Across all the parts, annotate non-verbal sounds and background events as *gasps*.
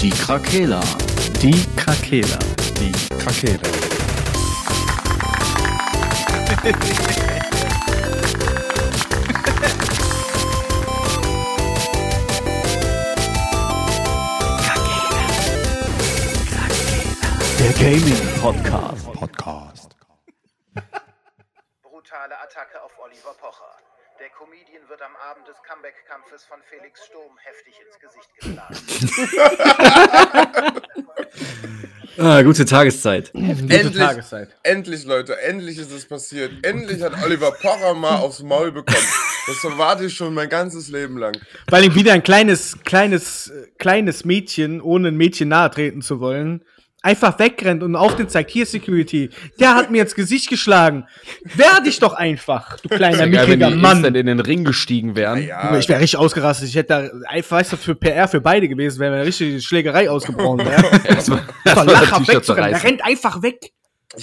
Die Krakela. Die Krakela. Die Krakela. *laughs* Der Gaming Podcast. Podcast. Brutale Attacke auf Oliver Pocher. Der Comedian wird am Abend des Comeback-Kampfes von Felix Sturm heftig ins Gesicht geschlagen. *laughs* Ah, gute Tageszeit. Endlich, Tageszeit. endlich, Leute, endlich ist es passiert. Endlich hat Oliver Pocher mal aufs Maul bekommen. Das erwarte ich schon mein ganzes Leben lang. Weil ihm wieder ein kleines, kleines, äh, kleines Mädchen, ohne ein Mädchen nahe treten zu wollen, einfach wegrennt und auf den zeigt, hier Security, der hat mir ins Gesicht geschlagen. Wehr dich doch einfach, du kleiner, wenn mickriger die Mann. instant in den Ring gestiegen wären. Ja, Ich wäre richtig ausgerastet. Ich hätte da, einfach, weißt du, für PR für beide gewesen, wäre eine richtige Schlägerei ausgebrochen *laughs* wäre. Lachhaft T-Shirt wegzurennen. Der rennt einfach weg.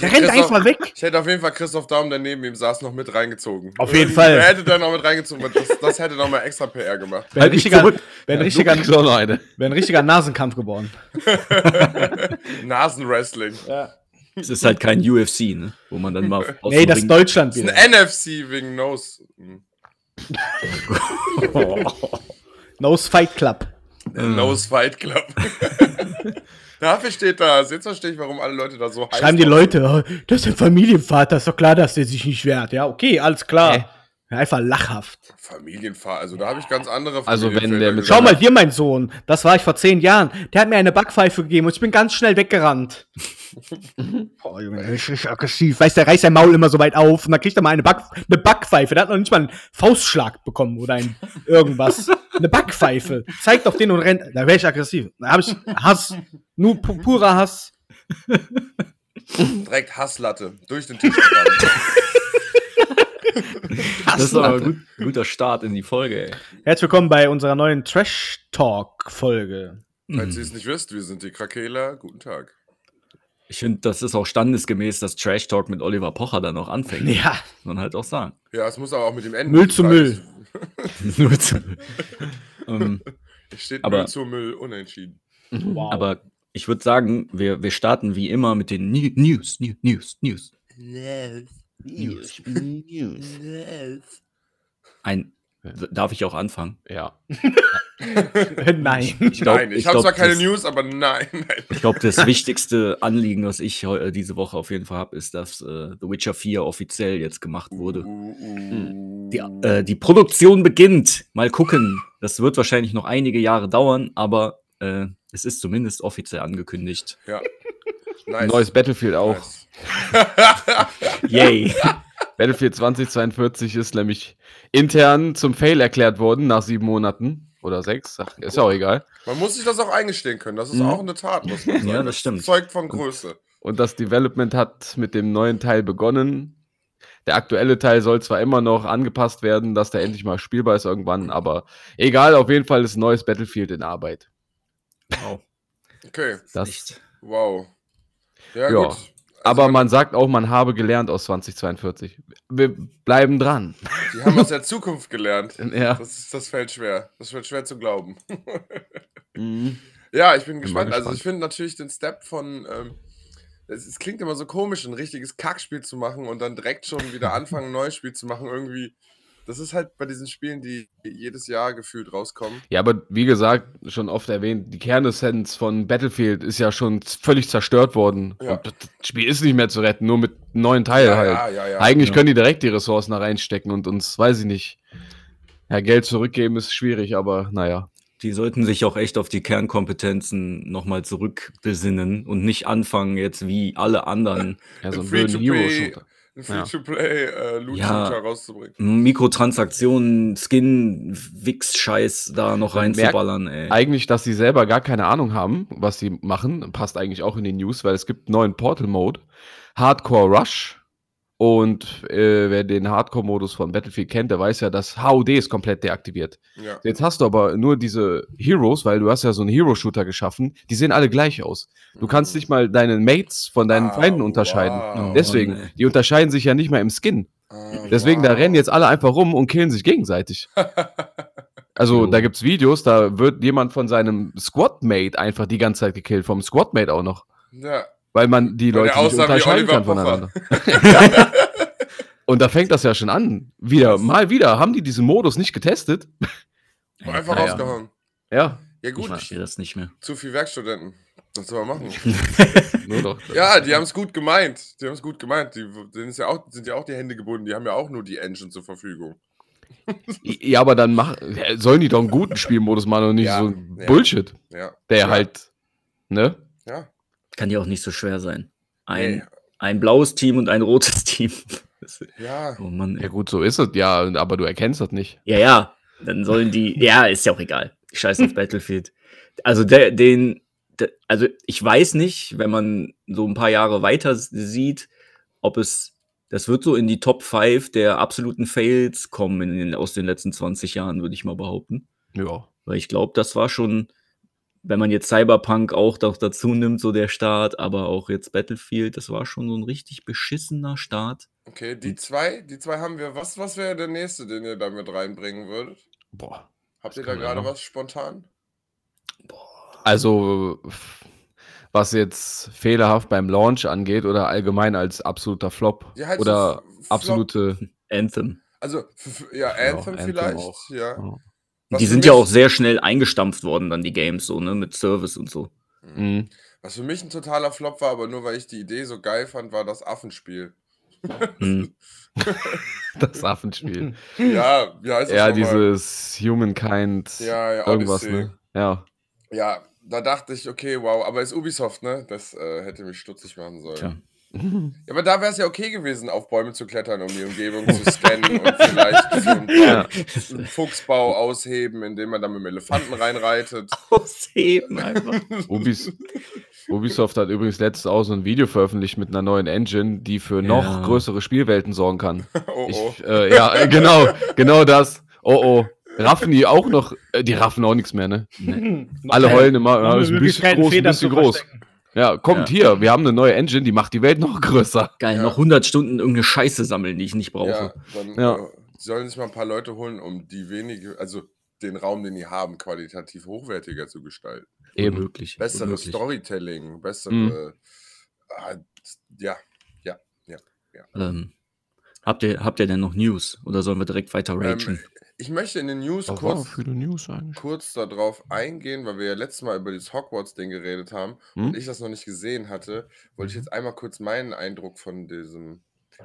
Der hätte rennt Christoph- einfach weg. *laughs* Ich hätte auf jeden Fall Christoph Daum, der neben ihm saß, noch mit reingezogen. Auf jeden Fall. Er hätte da noch mit reingezogen. weil Das, das hätte noch mal extra PR gemacht. Wäre ein Halt richtiger, zurück. wär ein richtiger, wär ein *laughs* richtiger Nasenkampf geworden. *laughs* Nasenwrestling. Es ist halt kein UFC, ne? Wo man dann mal aus Nee, das Ring- ist Deutschland Das ist ein NFC wegen Nose. Hm. Nose Fight Club. Nose Fight Club. Dafür steht das. Jetzt verstehe ich, warum alle Leute da so heiß Schreiben die Leute, oh, das ist ein Familienvater, ist doch klar, dass der sich nicht wehrt. Ja, okay, alles klar. Ja, einfach lachhaft. sind. Familienfahr. Also da habe ich ganz andere Also wenn der mit. Schau mal hier, mein Sohn. Das war ich vor zehn Jahren. Der hat mir eine Backpfeife gegeben und ich bin ganz schnell weggerannt. *laughs* Boah, Junge, der ist richtig aggressiv. Weißt du, der reißt sein Maul immer so weit auf und dann kriegt er mal eine, Back eine Backpfeife. Der hat noch nicht mal einen Faustschlag bekommen oder ein irgendwas. eine Backpfeife. Zeig doch den und rennt. Da wäre ich aggressiv. Da habe ich Hass. Nur pu purer Hass. Direkt Hasslatte. Durch den Tisch gerannt. *laughs* Das ist aber ein gut, guter Start in die Folge, ey. Herzlich willkommen bei unserer neuen Trash Talk Folge. Falls ihr es nicht wisst, wir sind die Krakela. Guten Tag. Ich finde, das ist auch standesgemäß, dass Trash Talk mit Oliver Pocher dann auch anfängt. Ja, Muss man halt auch sagen. Ja, es muss aber auch mit dem Ende. Müll zu Müll. Nur *laughs* zu, ähm, Es steht Aber- Müll zu Müll unentschieden. wow. aber ich würde sagen, wir, wir starten wie immer mit den New News, New News, News. News. Ein, darf ich auch anfangen? Ja. *laughs* nein. Ich glaub- nein, ich, ich habe zwar keine das- News, aber nein, nein. Ich glaube, das wichtigste Anliegen, was ich heu- äh, diese Woche auf jeden Fall habe, ist, dass äh, The Witcher 4 offiziell jetzt gemacht wurde. Uh. Die, äh, die Produktion beginnt. Mal gucken. Das wird wahrscheinlich noch einige Jahre dauern, aber äh, es ist zumindest offiziell angekündigt. ja. Nice. Neues Battlefield auch. Nice. *laughs* *laughs* Yay. Battlefield 2042 ist nämlich intern zum Fail erklärt worden nach sieben Monaten. Oder sechs. Ach, ist ja auch egal. Man muss sich das auch eingestehen können. Das ist Mhm. auch eine Tat, muss man sagen. Ja, das stimmt. zeugt von Größe. Und das Development hat mit dem neuen Teil begonnen. Der aktuelle Teil soll zwar immer noch angepasst werden, dass der endlich mal spielbar ist irgendwann, aber egal, auf jeden Fall ist ein neues Battlefield in Arbeit. Wow. Okay, Das, Echt. wow. Ja, Ja. gut. aber man sagt auch, man habe gelernt aus 2042. Wir bleiben dran. Die haben aus der Zukunft gelernt. *laughs* Ja. Das, das fällt schwer. Das wird schwer zu glauben. *laughs* Mhm. Ja, ich bin mal gespannt. Also gespannt. ich finde natürlich den Step von, ähm, es, es klingt immer so komisch, ein richtiges Kackspiel zu machen und dann direkt schon wieder anfangen, ein neues Spiel zu machen. Irgendwie, das ist halt bei diesen Spielen, die jedes Jahr gefühlt rauskommen. Ja, aber wie gesagt, schon oft erwähnt, die Kernessenz von Battlefield ist ja schon völlig zerstört worden. Ja. Und das Spiel ist nicht mehr zu retten, nur mit einem neuen Teil Ja, halt. ja, ja, ja. Eigentlich Ja. können die direkt die Ressourcen da reinstecken und uns, weiß ich nicht, ja, Geld zurückgeben ist schwierig, aber naja. Die sollten sich auch echt auf die Kernkompetenzen nochmal zurückbesinnen und nicht anfangen, jetzt wie alle anderen Ja, so Ein einen blöden Free-to-play- Hero-Shooter. Ein. Free-to-Play-Loot-Shooter Ja. rauszubringen. Mikrotransaktionen, Skin, Wix-Scheiß da noch reinzuballern, ey. Eigentlich, dass sie selber gar keine Ahnung haben, was sie machen, passt eigentlich auch in die News, weil es gibt einen neuen Portal-Mode, Hardcore Rush. Und äh, wer den Hardcore-Modus von Battlefield kennt, der weiß ja, dass HUD ist komplett deaktiviert. Ja. Jetzt hast du aber nur diese Heroes, weil du hast ja so einen Hero-Shooter geschaffen, die sehen alle gleich aus. Du kannst nicht mal deine Mates von deinen Ah, Feinden unterscheiden. wow. Deswegen, Mann, ey. die unterscheiden sich ja nicht mal im Skin. Ah, Deswegen, da wow. rennen jetzt alle einfach rum und killen sich gegenseitig. *laughs* Also da gibt's Videos, da wird jemand von seinem Squadmate einfach die ganze Zeit gekillt, vom Squadmate auch noch. Ja. Weil man die Leute nicht unterscheiden kann voneinander. *laughs* Und da fängt das ja schon an. Wieder, mal wieder. Haben die diesen Modus nicht getestet? Einfach Naja. rausgehauen. Ja, Ja Ich gut, verstehe das nicht mehr. zu viel Werkstudenten. Was soll man machen? *laughs* nur doch. ja, die haben es gut gemeint. Die haben es gut gemeint. Die denen ist ja auch, sind ja auch die Hände gebunden. Die haben ja auch nur die Engine zur Verfügung. Ja, aber dann mach, sollen die doch einen guten Spielmodus machen und nicht Ja, so ein ja. Bullshit, Ja. der ja. halt, ne? Ja. Kann ja auch nicht so schwer sein. Ein, Nee. ein blaues Team und ein rotes *laughs* Team. Ja. Oh Mann. Ja gut, so ist es, ja, aber du erkennst das nicht. Ja, ja. Dann sollen die. *laughs* Ja, ist ja auch egal. Die scheißen auf Battlefield. Also der, den. Der, also ich weiß nicht, wenn man so ein paar Jahre weiter sieht, ob es. Das wird so in die Top 5 der absoluten Fails kommen in den, aus den letzten 20 Jahren, würde ich mal behaupten. Ja. Weil ich glaube, das war schon, wenn man jetzt Cyberpunk auch doch dazu nimmt, so der Start, aber auch jetzt Battlefield, das war schon so ein richtig beschissener Start. Okay, die zwei, die zwei haben wir. Was, was wäre der nächste, den ihr da mit reinbringen würdet? Boah. Habt ihr da gerade ja was spontan? Also, f- was jetzt fehlerhaft beim Launch angeht oder allgemein als absoluter Flop Ja, halt so oder Flop. absolute. Anthem. Also, ja, Anthem Anthem vielleicht. auch. Ja. Die sind ja auch sehr schnell eingestampft worden, dann die Games, so, ne, mit Service und so. Mhm. Was für mich ein totaler Flop war, aber nur weil ich die Idee so geil fand, war das Affenspiel. Hm. *laughs* Das Affenspiel. Ja, wie heißt das ja, dieses Humankind. Ja, ja, irgendwas, Odyssey. ne? Ja. Ja, da dachte ich, okay, wow, aber ist Ubisoft, ne? Das äh, hätte mich stutzig machen sollen. Tja. Ja, aber da wäre es ja okay gewesen, auf Bäume zu klettern, um die Umgebung zu scannen und *laughs* vielleicht so ein paar Ja. einen Fuchsbau ausheben, indem man da mit dem Elefanten reinreitet. *laughs* Ausheben einfach. Ubis Ubisoft hat übrigens letztens auch so ein Video veröffentlicht mit einer neuen Engine, die für noch Ja. größere Spielwelten sorgen kann. *laughs* Oh, oh. Ich, äh, ja, äh, genau, genau das. Oh oh. Raffen die auch noch, äh, die raffen auch nichts mehr, ne? Alle heulen immer, ja, ist ein bisschen groß, ein bisschen groß. Ja, kommt Ja. hier, wir haben eine neue Engine, die macht die Welt noch größer. Geil, Ja. noch 100 Stunden irgendeine Scheiße sammeln, die ich nicht brauche. Ja, dann Ja. Äh, sollen sich mal ein paar Leute holen, um die wenige, also den Raum, den die haben, qualitativ hochwertiger zu gestalten. Eben. Unmöglich. Besseres unmöglich. Storytelling, bessere. Mhm. Ah, ja, ja, ja. ja. Ähm, habt, ihr, habt ihr denn noch News? Oder sollen wir direkt weiter ragen? Ähm, ich möchte in den News Das war kurz, News kurz darauf eingehen, weil wir ja letztes Mal über dieses Hogwarts-Ding geredet haben Hm? und ich das noch nicht gesehen hatte, wollte ich jetzt einmal kurz meinen Eindruck von diesem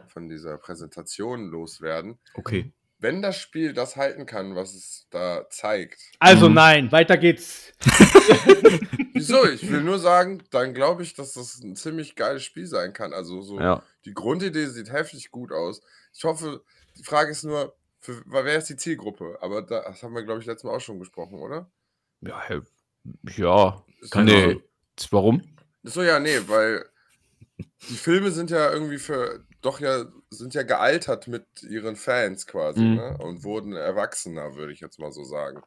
von dieser Präsentation loswerden. okay. Wenn das Spiel das halten kann, was es da zeigt, Also Mhm. nein, weiter geht's. *laughs* wieso? Ich will nur sagen, dann glaube ich, dass das ein ziemlich geiles Spiel sein kann. Also so Ja. die Grundidee sieht heftig gut aus. Ich hoffe, die Frage ist nur, für, wer ist die Zielgruppe? Aber da, das haben wir, glaube ich, letztes Mal auch schon besprochen, oder? Ja, ja. Keine nee. Ahnung. Warum? So, ja, nee, weil die Filme sind ja irgendwie für, doch ja, sind ja gealtert mit ihren Fans quasi, Mhm. ne? Und wurden erwachsener, würde ich jetzt mal so sagen.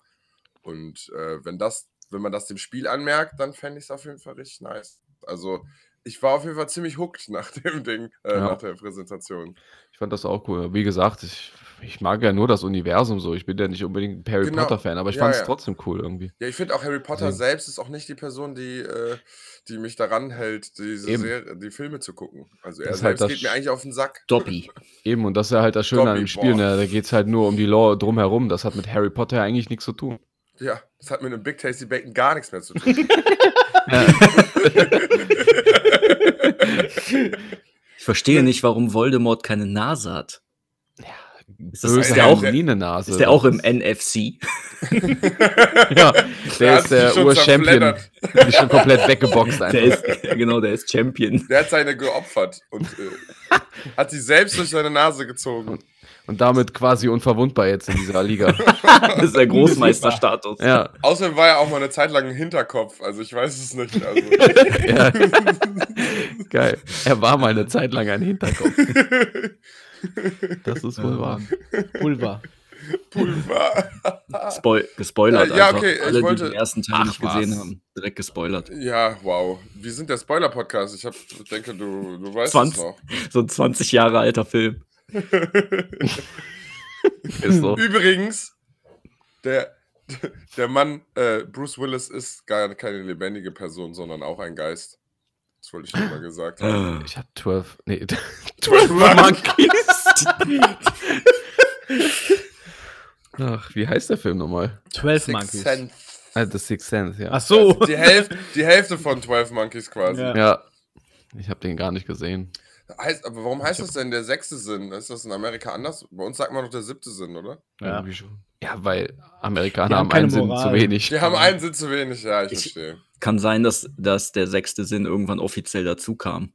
Und äh, wenn das, wenn man das dem Spiel anmerkt, dann fände ich es auf jeden Fall richtig nice. Also, ich war auf jeden Fall ziemlich hooked nach *laughs* dem Ding, äh, Ja. nach der Präsentation. Ich fand das auch cool. Wie gesagt, ich, ich mag ja nur das Universum so. Ich bin ja nicht unbedingt ein Harry Genau. Potter-Fan, aber ich Ja, fand es ja. trotzdem cool irgendwie. Ja, ich finde auch Harry Potter Deswegen. selbst ist auch nicht die Person, die, äh, die mich daran hält, diese Eben. Serie, die Filme zu gucken. Also er Das halt selbst das geht mir eigentlich auf den Sack. Dobby. *laughs* Eben, und das ist ja halt das Schöne an Dobby, dem Spiel. Ne? Da geht es halt nur um die Lore drumherum. Das hat mit Harry Potter eigentlich nichts zu tun. Ja, das hat mit einem Big Tasty Bacon gar nichts mehr zu tun. *laughs* *laughs* Ich verstehe nicht, warum Voldemort keine Nase hat. Ist, das, ist, der auch, der- nie eine Nase. ist der auch im NFC? *laughs* Ja, Der der ist der Ur-Champion. ist schon komplett weggeboxt Der einfach. ist, ja, genau, der ist Champion. Der hat seine geopfert und äh, hat sie selbst durch seine Nase gezogen. Und damit quasi unverwundbar jetzt in dieser Liga. *laughs* Das ist der Großmeisterstatus. ja, Außerdem war er auch mal eine Zeit lang ein Hinterkopf. Also ich weiß es nicht. Also, *laughs* ja. Geil. Er war mal eine Zeit lang ein Hinterkopf. *laughs* Das ist wohl wahr. Pulver. Pulver. Spoil gespoilert Ja, ja, einfach. okay, ich Alle, wollte- die den ersten Teil Ach, nicht gesehen was. haben, direkt gespoilert. Ja, wow. Wir sind der Spoiler-Podcast. Ich hab, denke, du, du weißt 20. es noch. So ein 20 Jahre alter Film. *laughs* Ist so. Übrigens, der, Der Mann, äh, Bruce Willis, ist gar keine lebendige Person, sondern auch ein Geist. Das wollte ich schon mal gesagt haben. *gasps* Ich hab 12. Nee, *laughs* 12 Monkeys. *laughs* Ach, wie heißt der Film nochmal? 12 Sixth Monkeys. Sense. Ah, The Sixth Sense, ja. Ach so. Die Hälfte, die Hälfte von 12 Monkeys quasi. Ja. Ja. Ich habe den gar nicht gesehen. Heißt, aber warum heißt das denn der sechste Sinn? Ist das in Amerika anders? Bei uns sagt man doch der siebte Sinn, oder? Ja. Ja, weil Amerikaner haben haben einen Sinn Moral. zu wenig. Die haben einen Sinn zu wenig, ja, ich, Ich- verstehe. Kann sein, dass, dass der sechste Sinn irgendwann offiziell dazu kam.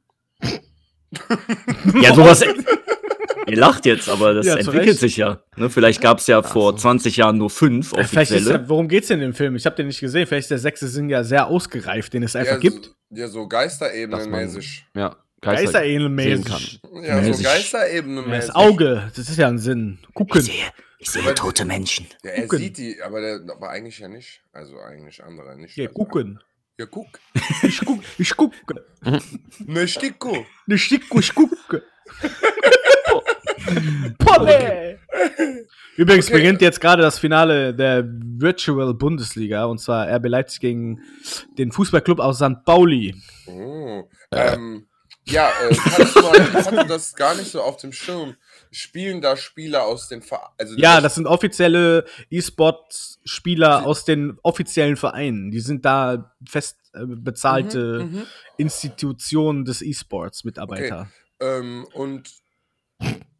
ja, sowas. *laughs* Ihr lacht jetzt, aber das Ja, entwickelt sich ja. Ne, vielleicht gab es ja vor 20 Jahren nur fünf ist offizielle. der, worum geht's denn in dem Film? Ich habe den nicht gesehen. Vielleicht ist der sechste Sinn ja sehr ausgereift, den es einfach ja, gibt. So, ja, so Geisterebenenmäßig. Ja, Geister sehen Geisterähnelmäßig. Ja, so Mäßig. Ja, Geisterebenenmäßig. das Auge, das ist ja ein Sinn. Gucken. ich sehe tote Menschen. Ja, er Gucken. sieht die, aber, der, aber eigentlich ja nicht. Also eigentlich andere nicht. Ja, Also, gucken. Ja, guck. Ich guck, ich gucke. *laughs* Ne, Sticko. Ne Sticko, ich gucke. *laughs* Polle! Übrigens Okay. beginnt jetzt gerade das Finale der Virtual Bundesliga und zwar RB Leipzig gegen den Fußballclub aus St. Pauli. Oh. Ähm, ja, äh, kannst du mal, ich hatte das gar nicht so auf dem Schirm. Spielen da Spieler aus den Vereinen? Also Ja, das sind offizielle E-Sport-Spieler aus den offiziellen Vereinen. Die sind da fest äh, bezahlte Mhm, mhm. Institutionen des E-Sports, Mitarbeiter. Ähm, und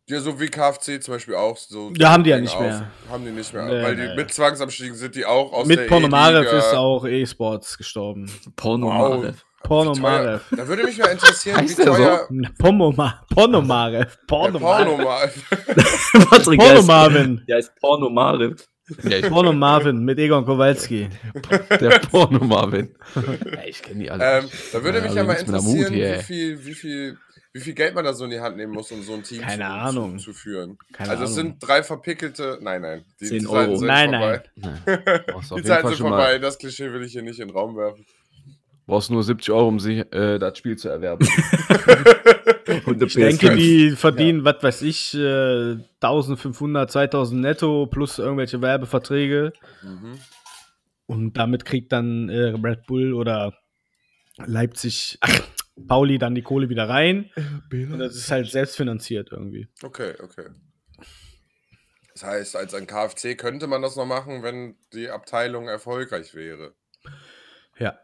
ja, so wie KFC zum Beispiel auch. So Ja, haben die ja nicht mehr. Haben die nicht mehr. Nee, weil die nee. mit Zwangsabstiegen sind die auch aus Mit der Pornomarev E-Liga. ist auch E-Sports gestorben. Porno Wow. Teuer. Da würde mich mal interessieren, wie Heißt der so? teuer. Pornoma Pornomarev. Der Pornomarev. Pornomarev. Patrick, Porno der heißt Porno Marev. Ja, ich, Porno Marvin mit Egon Kowalski. der Porno Marvin. ja, ich kenne die alle. Ähm, da würde Ja, mich ja mal Mut interessieren, hier, wie viel, wie, viel, wie viel Geld man da so in die Hand nehmen muss, um so ein Team Keine zu, Ahnung. Zu, zu führen. Keine also es Ahnung. sind drei verpickelte. Nein, nein. Die 10 Zeiten Euro. sind Nein, vorbei. nein. Nein. *laughs* Die Zeiten Fall sind schon vorbei. Das Klischee will ich hier nicht in den Raum werfen. Brauchst nur 70 Euro, um sich äh, das Spiel zu erwerben. *laughs* Und Ich denke, die verdienen, was weiß ich, äh, 1500, 2000 netto plus irgendwelche Werbeverträge. Mhm. Und damit kriegt dann äh, Red Bull oder Leipzig, ach, Pauli dann die Kohle wieder rein. Und das ist halt selbstfinanziert irgendwie. Okay, okay. Das heißt, als ein KFC könnte man das noch machen, wenn die Abteilung erfolgreich wäre. Ja.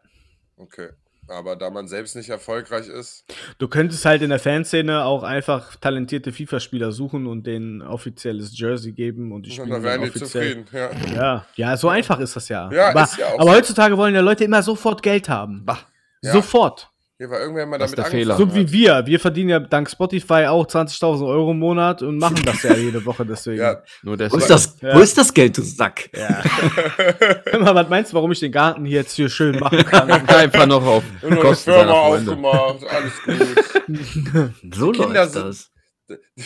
Okay. Aber da man selbst nicht erfolgreich ist, Du könntest halt in der Fanszene auch einfach talentierte FIFA-Spieler suchen und denen offizielles Jersey geben und die spielen wären dann die offiziell. zufrieden. Ja. Ja, ja, so einfach ist das ja. Ja, aber, ist ja auch aber heutzutage wollen ja Leute immer sofort Geld haben. Bah. Sofort. Hier war irgendwer mal Das ist damit der Fehler. So wie wir. Wir verdienen ja dank Spotify auch 20.000 Euro im Monat und machen das ja jede Woche deswegen. Ja, Nur Wo deswegen. ist, das, Ja. wo ist das Geld, du Sack? Ja. *laughs* Hör mal, was meinst du, warum ich den Garten hier jetzt hier schön machen kann? *laughs* Einfach noch auf und Kosten Firma seiner Freunde. aufgemacht, alles gut. *laughs* So Kinder läuft sind- das.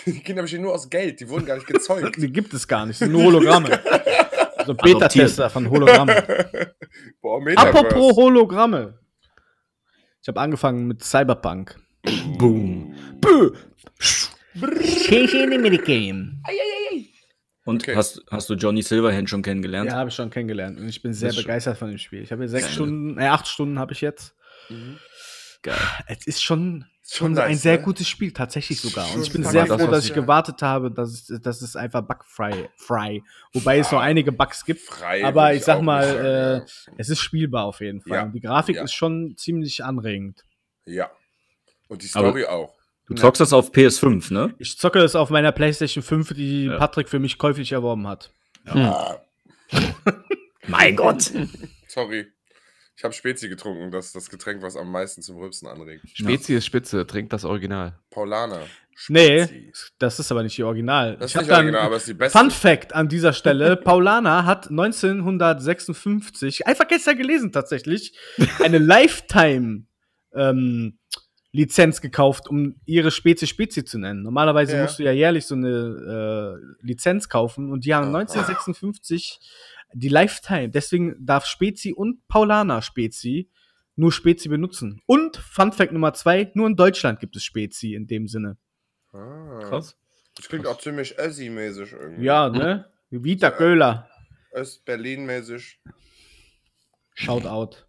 Die Kinder bestehen nur aus Geld, die wurden gar nicht gezeugt. Die gibt es gar nicht. Das sind nur Hologramme. So Beta-Tester von Hologrammen. Boah. Apropos Hologramme. Ich habe angefangen mit Cyberpunk. Boom. Und Okay. hast, hast du Johnny Silverhand schon kennengelernt? Ja, habe ich schon kennengelernt und ich bin sehr ist schon- begeistert von dem Spiel. Ich habe hier sechs Geil. Stunden, äh, acht Stunden habe ich jetzt. Mhm. Geil. Es ist schon, Schon ein nice, sehr ne? gutes Spiel, tatsächlich sogar. Und ich bin sehr das, froh, dass ich ja. gewartet habe, dass es, dass es einfach bugfrei frei. Wobei es noch einige Bugs gibt. Frei Aber ich sag mal, äh, es ist spielbar auf jeden Fall. Ja. Und die Grafik Ja. ist schon ziemlich anregend. ja. ja. Und die Aber- Story auch. Du zockst das auf PS5, ne? Ich zocke es auf meiner PlayStation 5, die Ja. Patrick für mich käuflich erworben hat. Ah, *laughs* Mein Gott. sorry. Ich habe Spezi getrunken, das ist das Getränk, was am meisten zum Rülpsen anregt. Spezi ist spitze, trinkt das Original. Paulaner. Nee, Spezi. das ist aber nicht die Original. Das ist nicht original, aber es ist die beste. Fun Fact an dieser Stelle: *laughs* Paulana hat 1956, einfach gestern gelesen tatsächlich, eine Lifetime ähm, Lizenz gekauft, um ihre Spezi Spezi zu nennen. Normalerweise Ja. musst du ja jährlich so eine äh, Lizenz kaufen und die haben Aha. 1956 die Lifetime. Deswegen darf Spezi und Paulana Spezi nur Spezi benutzen. Und Fun Fact Nummer zwei: Nur in Deutschland gibt es Spezi in dem Sinne. Ah, Krass. Das klingt auch ziemlich Essi-mäßig irgendwie. Ja, ne? Vita Köhler. Öst-Berlin-mäßig. Shoutout.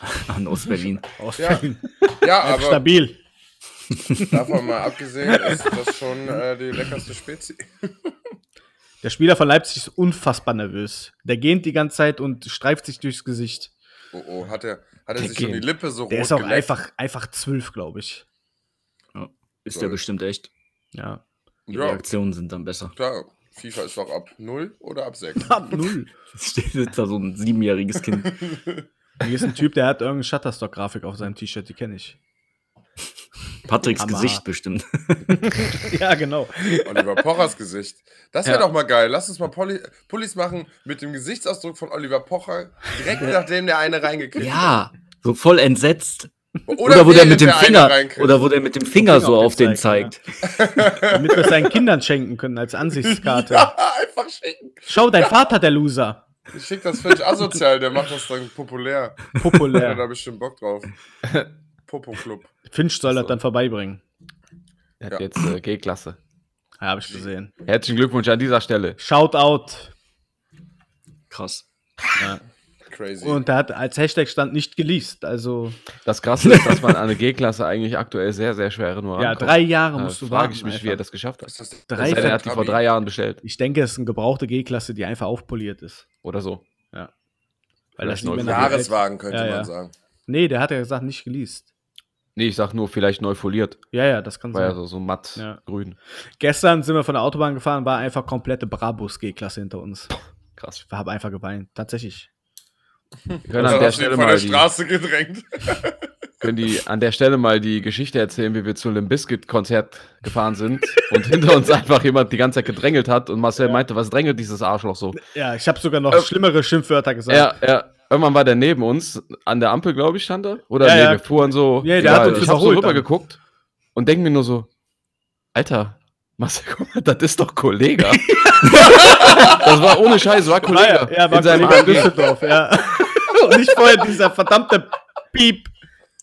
*laughs* An Ostberlin. Aus Ja. Berlin. Ja, aber stabil. davon mal abgesehen ist das schon äh, die leckerste Spezi. Der Spieler von Leipzig ist unfassbar nervös. Der gähnt die ganze Zeit und streift sich durchs Gesicht. Oh, oh, hat er, hat er Der sich schon die. Lippe so Der rot ist auch geleckt? einfach, einfach zwölf, glaube ich. Ist der bestimmt echt. Ja. Die Ja. Reaktionen sind dann besser. Klar, FIFA ist doch ab 0 oder ab 6. Ab null. *laughs* Steht da so ein siebenjähriges Kind. *laughs* Hier ist ein Typ, der hat irgendeine Shutterstock-Grafik auf seinem T-Shirt, die kenne ich. Patricks Hammer. Gesicht bestimmt. *laughs* Ja, genau. Oliver Pochers Gesicht. Das wäre Ja. doch mal geil. Lass uns mal Pulli Pullis machen mit dem Gesichtsausdruck von Oliver Pocher, direkt nachdem der eine reingekriegt Ja, so voll entsetzt. hat. Oder, wo der mit dem eine Finger, oder wo der mit dem Finger Finger so auf den zeigt, zeigt. Damit wir es seinen Kindern schenken können als Ansichtskarte. *laughs* Ja, einfach schicken. Schau, dein Vater, der Loser. Ich schick das völlig asozial, der macht das dann populär. Populär. da bestimmt Bock drauf. *laughs* Popo-Club. Finch soll das dann vorbeibringen. Er hat Ja. jetzt äh, G-Klasse. Ja, habe ich gesehen. Herzlichen Glückwunsch an dieser Stelle. Shoutout. Krass. Crazy. Und da hat als Hashtag stand nicht geleast. Also, Das Krasse ist, dass man an eine G-Klasse eigentlich aktuell sehr, sehr schwer nur ja, drei Jahre Da musst du frage warten. ich mich, einfach. wie er das geschafft hat. ist das Drei er hat die vor drei Jahren bestellt. Ich denke, es ist eine gebrauchte G-Klasse, die einfach aufpoliert ist. Oder so. Weil das Vielleicht der Welt- Jahreswagen, könnte Ja, man ja. sagen. Nee, der hat ja gesagt, nicht geleast. Nee, ich sag nur, vielleicht neu foliert. Ja, ja, das kann War ja sein. so, so matt Ja. grün. Gestern sind wir von der Autobahn gefahren, war einfach komplette Brabus G-Klasse hinter uns. Krass. Ich habe einfach geweint. Tatsächlich. Wir können Dann an der Stelle von mal der die, Straße gedrängt. können die an der Stelle mal die Geschichte erzählen, wie wir zu einem Biscuit-Konzert gefahren sind *laughs* und hinter uns einfach jemand die ganze Zeit gedrängelt hat und Marcel meinte, was drängelt dieses Arschloch so? Ja, ich habe sogar noch Äh, schlimmere Schimpfwörter gesagt. Ja, ja. Irgendwann war der neben uns, an der Ampel, glaube ich, stand er. Oder Ja, nee, ja. wir fuhren so. Ja, der hat uns ich hab so rüber dann. geguckt und denke mir nur so, Alter, Marcel, guck mal, das ist doch Kollege. *laughs* das war ohne Scheiß, war War Kollege. ja, er war in seinem Kollege. Düsseldorf, ja. Und nicht vorher dieser verdammte Piep.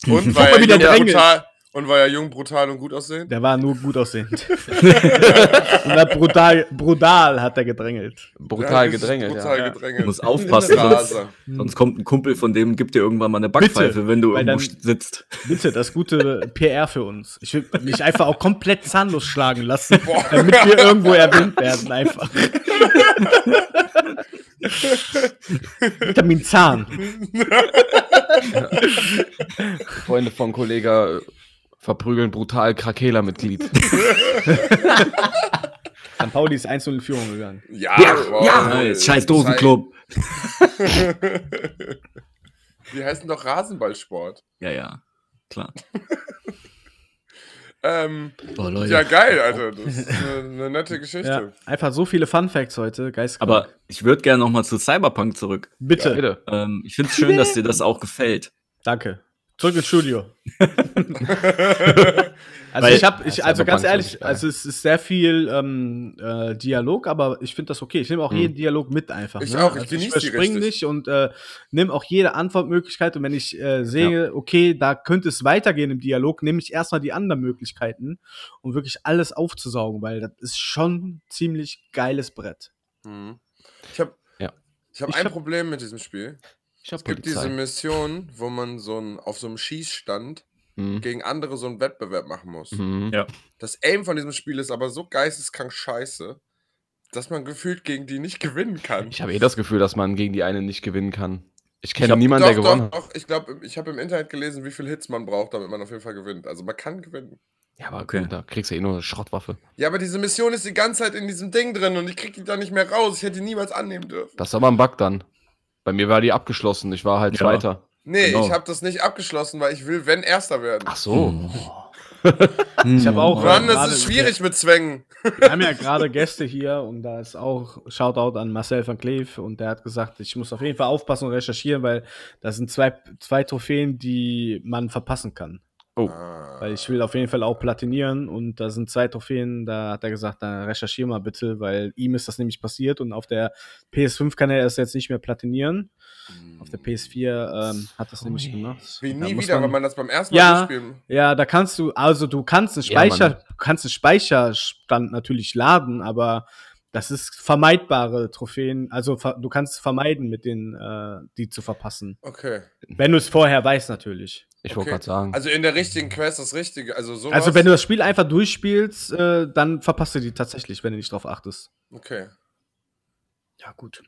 Und wie er der jung, brutal, und war er jung, brutal und gut aussehend? Der war nur gut aussehend. Und hat brutal, brutal hat er gedrängelt. Brutal Ja, gedrängelt. Brutal ja. Gedrängelt. Du musst aufpassen, sonst, sonst kommt ein Kumpel von dem, gibt dir irgendwann mal eine Backpfeife, Bitte, wenn du weil irgendwo dann- sitzt. Bitte, das gute PR für uns. Ich will mich einfach auch komplett zahnlos schlagen lassen, damit wir irgendwo erwähnt werden, einfach. *laughs* Vitamin Zahn. Freunde von Kollege äh, verprügeln brutal Krakela-Mitglied. *laughs* St. Pauli ist 1 in Führung gegangen. Ja, wow. Nice. Scheiß Dosenclub. *laughs* Die heißen doch Rasenballsport. Ja, ja. Klar. *laughs* Ähm, Boah, Leute. ja, geil, Alter. *laughs* Das ist eine, eine nette Geschichte. Ja, einfach so viele Fun Facts heute, geistkrank. Aber ich würde gerne noch mal zu Cyberpunk zurück. bitte, Bitte. Ähm, ich finde es schön, dass dir das auch gefällt. danke. Zurück ins Studio. *laughs* also Weil- ich habe, ich, Ja, also ganz ehrlich, also es ist sehr viel ähm, äh, Dialog, aber ich finde das okay. Ich nehme auch Mhm. jeden Dialog mit einfach. Ich ne? auch, ich also genieße überspring richtig. nicht und äh, nehme auch jede Antwortmöglichkeit und wenn ich äh, sehe, okay, da könnte es weitergehen im Dialog, nehme ich erstmal die anderen Möglichkeiten, um wirklich alles aufzusaugen, weil das ist schon ein ziemlich geiles Brett. Mhm. Ich habe Ja. ich hab Ich ein hab- Problem mit diesem Spiel. Ich hab Es gibt diese. Mission, wo man so ein, auf so einem Schießstand Mhm. gegen andere so einen Wettbewerb machen muss. Mhm. Ja. Das Aim von diesem Spiel ist aber so geisteskrank scheiße, dass man gefühlt gegen die nicht gewinnen kann. Ich habe eh das Gefühl, dass man gegen die eine nicht gewinnen kann. Ich kenne niemanden, doch, der gewonnen hat. doch. Ich glaube, ich habe im Internet gelesen, wie viel Hits man braucht, damit man auf jeden Fall gewinnt. Also man kann gewinnen. Ja, aber Okay. gut, da kriegst du eh nur eine Schrottwaffe. Ja, aber diese Mission ist die ganze Zeit in diesem Ding drin und ich krieg die da nicht mehr raus. Ich hätte die niemals annehmen dürfen. Das ist aber ein Bug dann. Bei mir war die abgeschlossen. Ich war halt Ja. Zweiter. Nee, Genau. ich habe das nicht abgeschlossen, weil ich will, wenn, Erster werden. Ach so. *laughs* Ich hab auch- Mann, das gerade- ist schwierig mit Zwängen. *laughs* Wir haben ja gerade Gäste hier und da ist auch Shoutout an Marcel van Kleef und der hat gesagt, ich muss auf jeden Fall aufpassen und recherchieren, weil das sind zwei, zwei Trophäen, die man verpassen kann. Oh. Ah. Weil ich will auf jeden Fall auch platinieren und da sind zwei Trophäen, da hat er gesagt, da recherchier mal bitte, weil ihm ist das nämlich passiert und auf der PS5 kann er es jetzt nicht mehr platinieren. Auf der PS4 ähm, hat das nämlich gemacht. Wie Da nie wieder, man- wenn man das beim ersten Mal Ja. spielen. Ja, da kannst du, also du kannst einen Ja, Speicher, Mann. kannst einen Speicherstand natürlich laden, aber Das ist vermeidbare Trophäen. Also du kannst vermeiden, mit denen äh, die zu verpassen. Okay. Wenn du es vorher weißt, natürlich. Ich wollte okay. gerade sagen. Also in der richtigen Quest das Richtige. Also sowas. Also wenn du das Spiel einfach durchspielst, äh, dann verpasst du die tatsächlich, wenn du nicht drauf achtest. Okay. Ja, gut.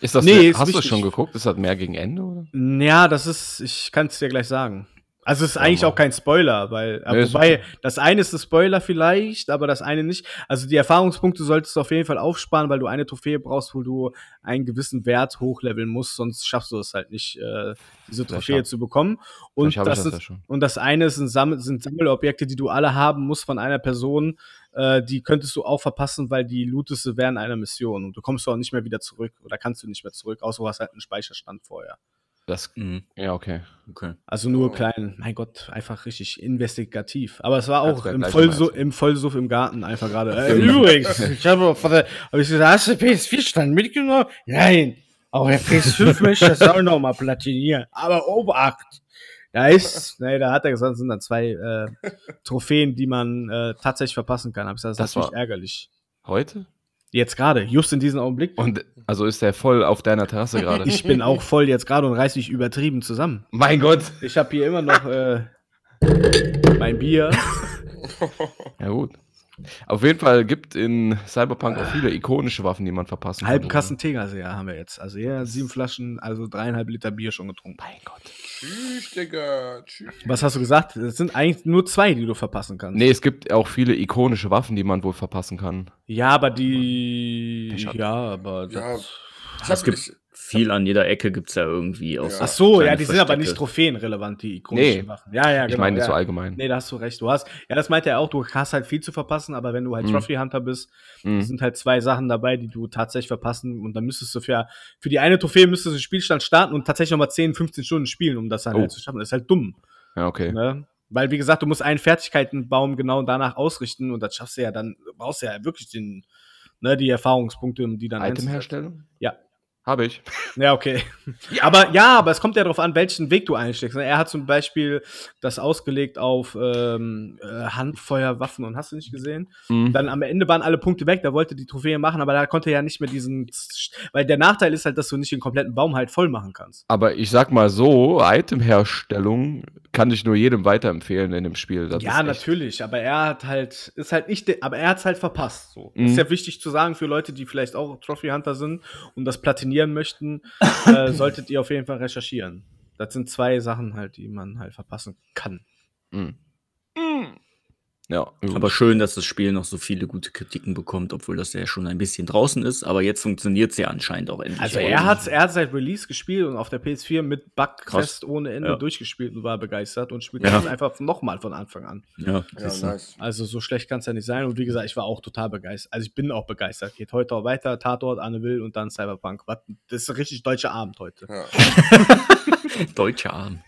ist das Nee, ist hast du schon geguckt? Ist das mehr gegen Ende? Oder? Ja, das ist, ich kann es dir gleich sagen. Also es ist eigentlich auch kein Spoiler, weil, äh, Nee, ist wobei, das eine ist ein Spoiler vielleicht, aber das eine nicht. Also die Erfahrungspunkte solltest du auf jeden Fall aufsparen, weil du eine Trophäe brauchst, wo du einen gewissen Wert hochleveln musst, sonst schaffst du es halt nicht, äh, diese Trophäe hab- zu bekommen. Und das, das ist, ja und das eine sind, Sammel, sind Sammelobjekte, die du alle haben musst von einer Person, äh, die könntest du auch verpassen, weil die lootest du während einer Mission und du kommst auch nicht mehr wieder zurück oder kannst du nicht mehr zurück, außer du hast halt einen Speicherstand vorher. Das, Mhm. ja, okay. Okay. Also nur Oh. klein, mein Gott, einfach richtig investigativ. Aber es war auch im, Vollsu nochmal im Vollsuff im Garten einfach gerade. Äh, übrigens, *laughs* ich habe von der, hab ich gesagt, hast du PS4-Stand mitgenommen? Nein, aber der PS5 *laughs* möchte das auch noch mal platinieren. Aber Obacht! Da ist, nee, da hat er gesagt, es sind dann zwei äh, Trophäen, die man äh, tatsächlich verpassen kann. Hab ich gesagt, das, Das ist war- ärgerlich. Heute? Jetzt gerade, just in diesem Augenblick. Und also ist der voll auf deiner Terrasse *laughs* gerade. ich bin auch voll jetzt gerade und reiß mich übertrieben zusammen. mein Gott. Ich habe hier immer noch äh, mein Bier. *laughs* Ja, gut. Auf jeden Fall gibt in Cyberpunk auch viele ikonische Waffen, die man verpassen Halben kann. Kasten Tegerseer haben wir jetzt. Also ja, sieben Flaschen, also dreieinhalb Liter Bier schon getrunken. Mein Gott. Tschüss, Digga. Tschüss. Was hast du gesagt? Es sind eigentlich nur zwei, die du verpassen kannst. Nee, es gibt auch viele ikonische Waffen, die man wohl verpassen kann. Ja, aber die. Ja, aber. Ja, Das, Es hab, gibt ich, viel an jeder Ecke gibt's ja irgendwie auch. Ja. ach so, ja, die sind aber Verstecke. nicht trophäenrelevant, die ikonischen Nee. Waffen. Ja, ja, genau. ich meine ja. so allgemein. Nee, da hast du recht. Du hast, ja, das meint er auch, du hast halt viel zu verpassen, aber wenn du halt Mhm. Trophy Hunter bist, Mhm. sind halt zwei Sachen dabei, die du tatsächlich verpassen und dann müsstest du für, für die eine Trophäe müsstest du den Spielstand starten und tatsächlich nochmal 10, 15 Stunden spielen, um das dann Oh. halt zu schaffen. Das ist halt dumm. Ja, okay. Ne? Weil, wie gesagt, du musst einen Fertigkeitenbaum genau danach ausrichten und das schaffst du ja dann, brauchst du ja wirklich den, ne, die Erfahrungspunkte, um die dann. Itemherstellung? Ja. Habe ich. Ja, okay. *laughs* Aber ja, aber es kommt ja darauf an, welchen Weg du einschlägst. ne? Er hat zum Beispiel das ausgelegt auf ähm, äh, Handfeuerwaffen und hast du nicht gesehen? Mhm. Dann am Ende waren alle Punkte weg, da wollte die Trophäe machen, aber da konnte er ja nicht mehr diesen, weil der Nachteil ist halt, dass du nicht den kompletten Baum halt voll machen kannst. Aber ich sag mal so, Itemherstellung kann ich nur jedem weiterempfehlen in dem Spiel. Das ja, natürlich, aber er hat halt, ist halt nicht, aber er hat es halt verpasst. So. Mhm. Ist ja wichtig zu sagen für Leute, die vielleicht auch Trophy Hunter sind und das platinieren möchten, *laughs* äh, solltet ihr auf jeden Fall recherchieren. Das sind zwei Sachen halt, die man halt verpassen kann. Mhm. Ja. Aber schön, dass das Spiel noch so viele gute Kritiken bekommt, obwohl das ja schon ein bisschen draußen ist. Aber jetzt funktioniert es ja anscheinend auch endlich. Also er hat, er hat seit Release gespielt und auf der PS4 mit Bugfest ohne Ende Ja. durchgespielt und war begeistert und spielt Ja. das einfach nochmal von Anfang an. Ja, ja, nice. Also so schlecht kann es ja nicht sein. Und wie gesagt, ich war auch total begeistert. Also ich bin auch begeistert. Geht heute auch weiter. Tatort, Anne Will und dann Cyberpunk. Das ist ein richtig deutscher Abend heute. Ja. *laughs* *laughs* Deutscher Arm.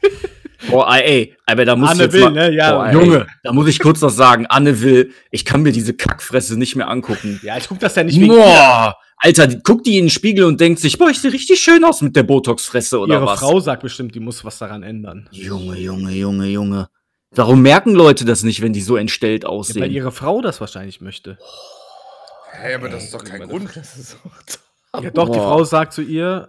Boah, ey, aber da muss Anne ich jetzt Will, mal, ne? Ja. Boah, ey. Junge, da muss ich kurz noch sagen, Anne Will, ich kann mir diese Kackfresse nicht mehr angucken. Ja, ich guck das ja nicht wegen Boah, Alter, die, guckt die in den Spiegel und denkt sich, boah, ich sehe richtig schön aus mit der Botox-Fresse oder Ihre was? Frau sagt bestimmt, die muss was daran ändern. Junge, Junge, Junge, Junge. Warum merken Leute das nicht, wenn die so entstellt Ja, aussehen? weil ihre Frau das wahrscheinlich möchte. Hey, aber das ist doch kein Grund. Ja, doch, die Boah. Frau sagt zu ihr,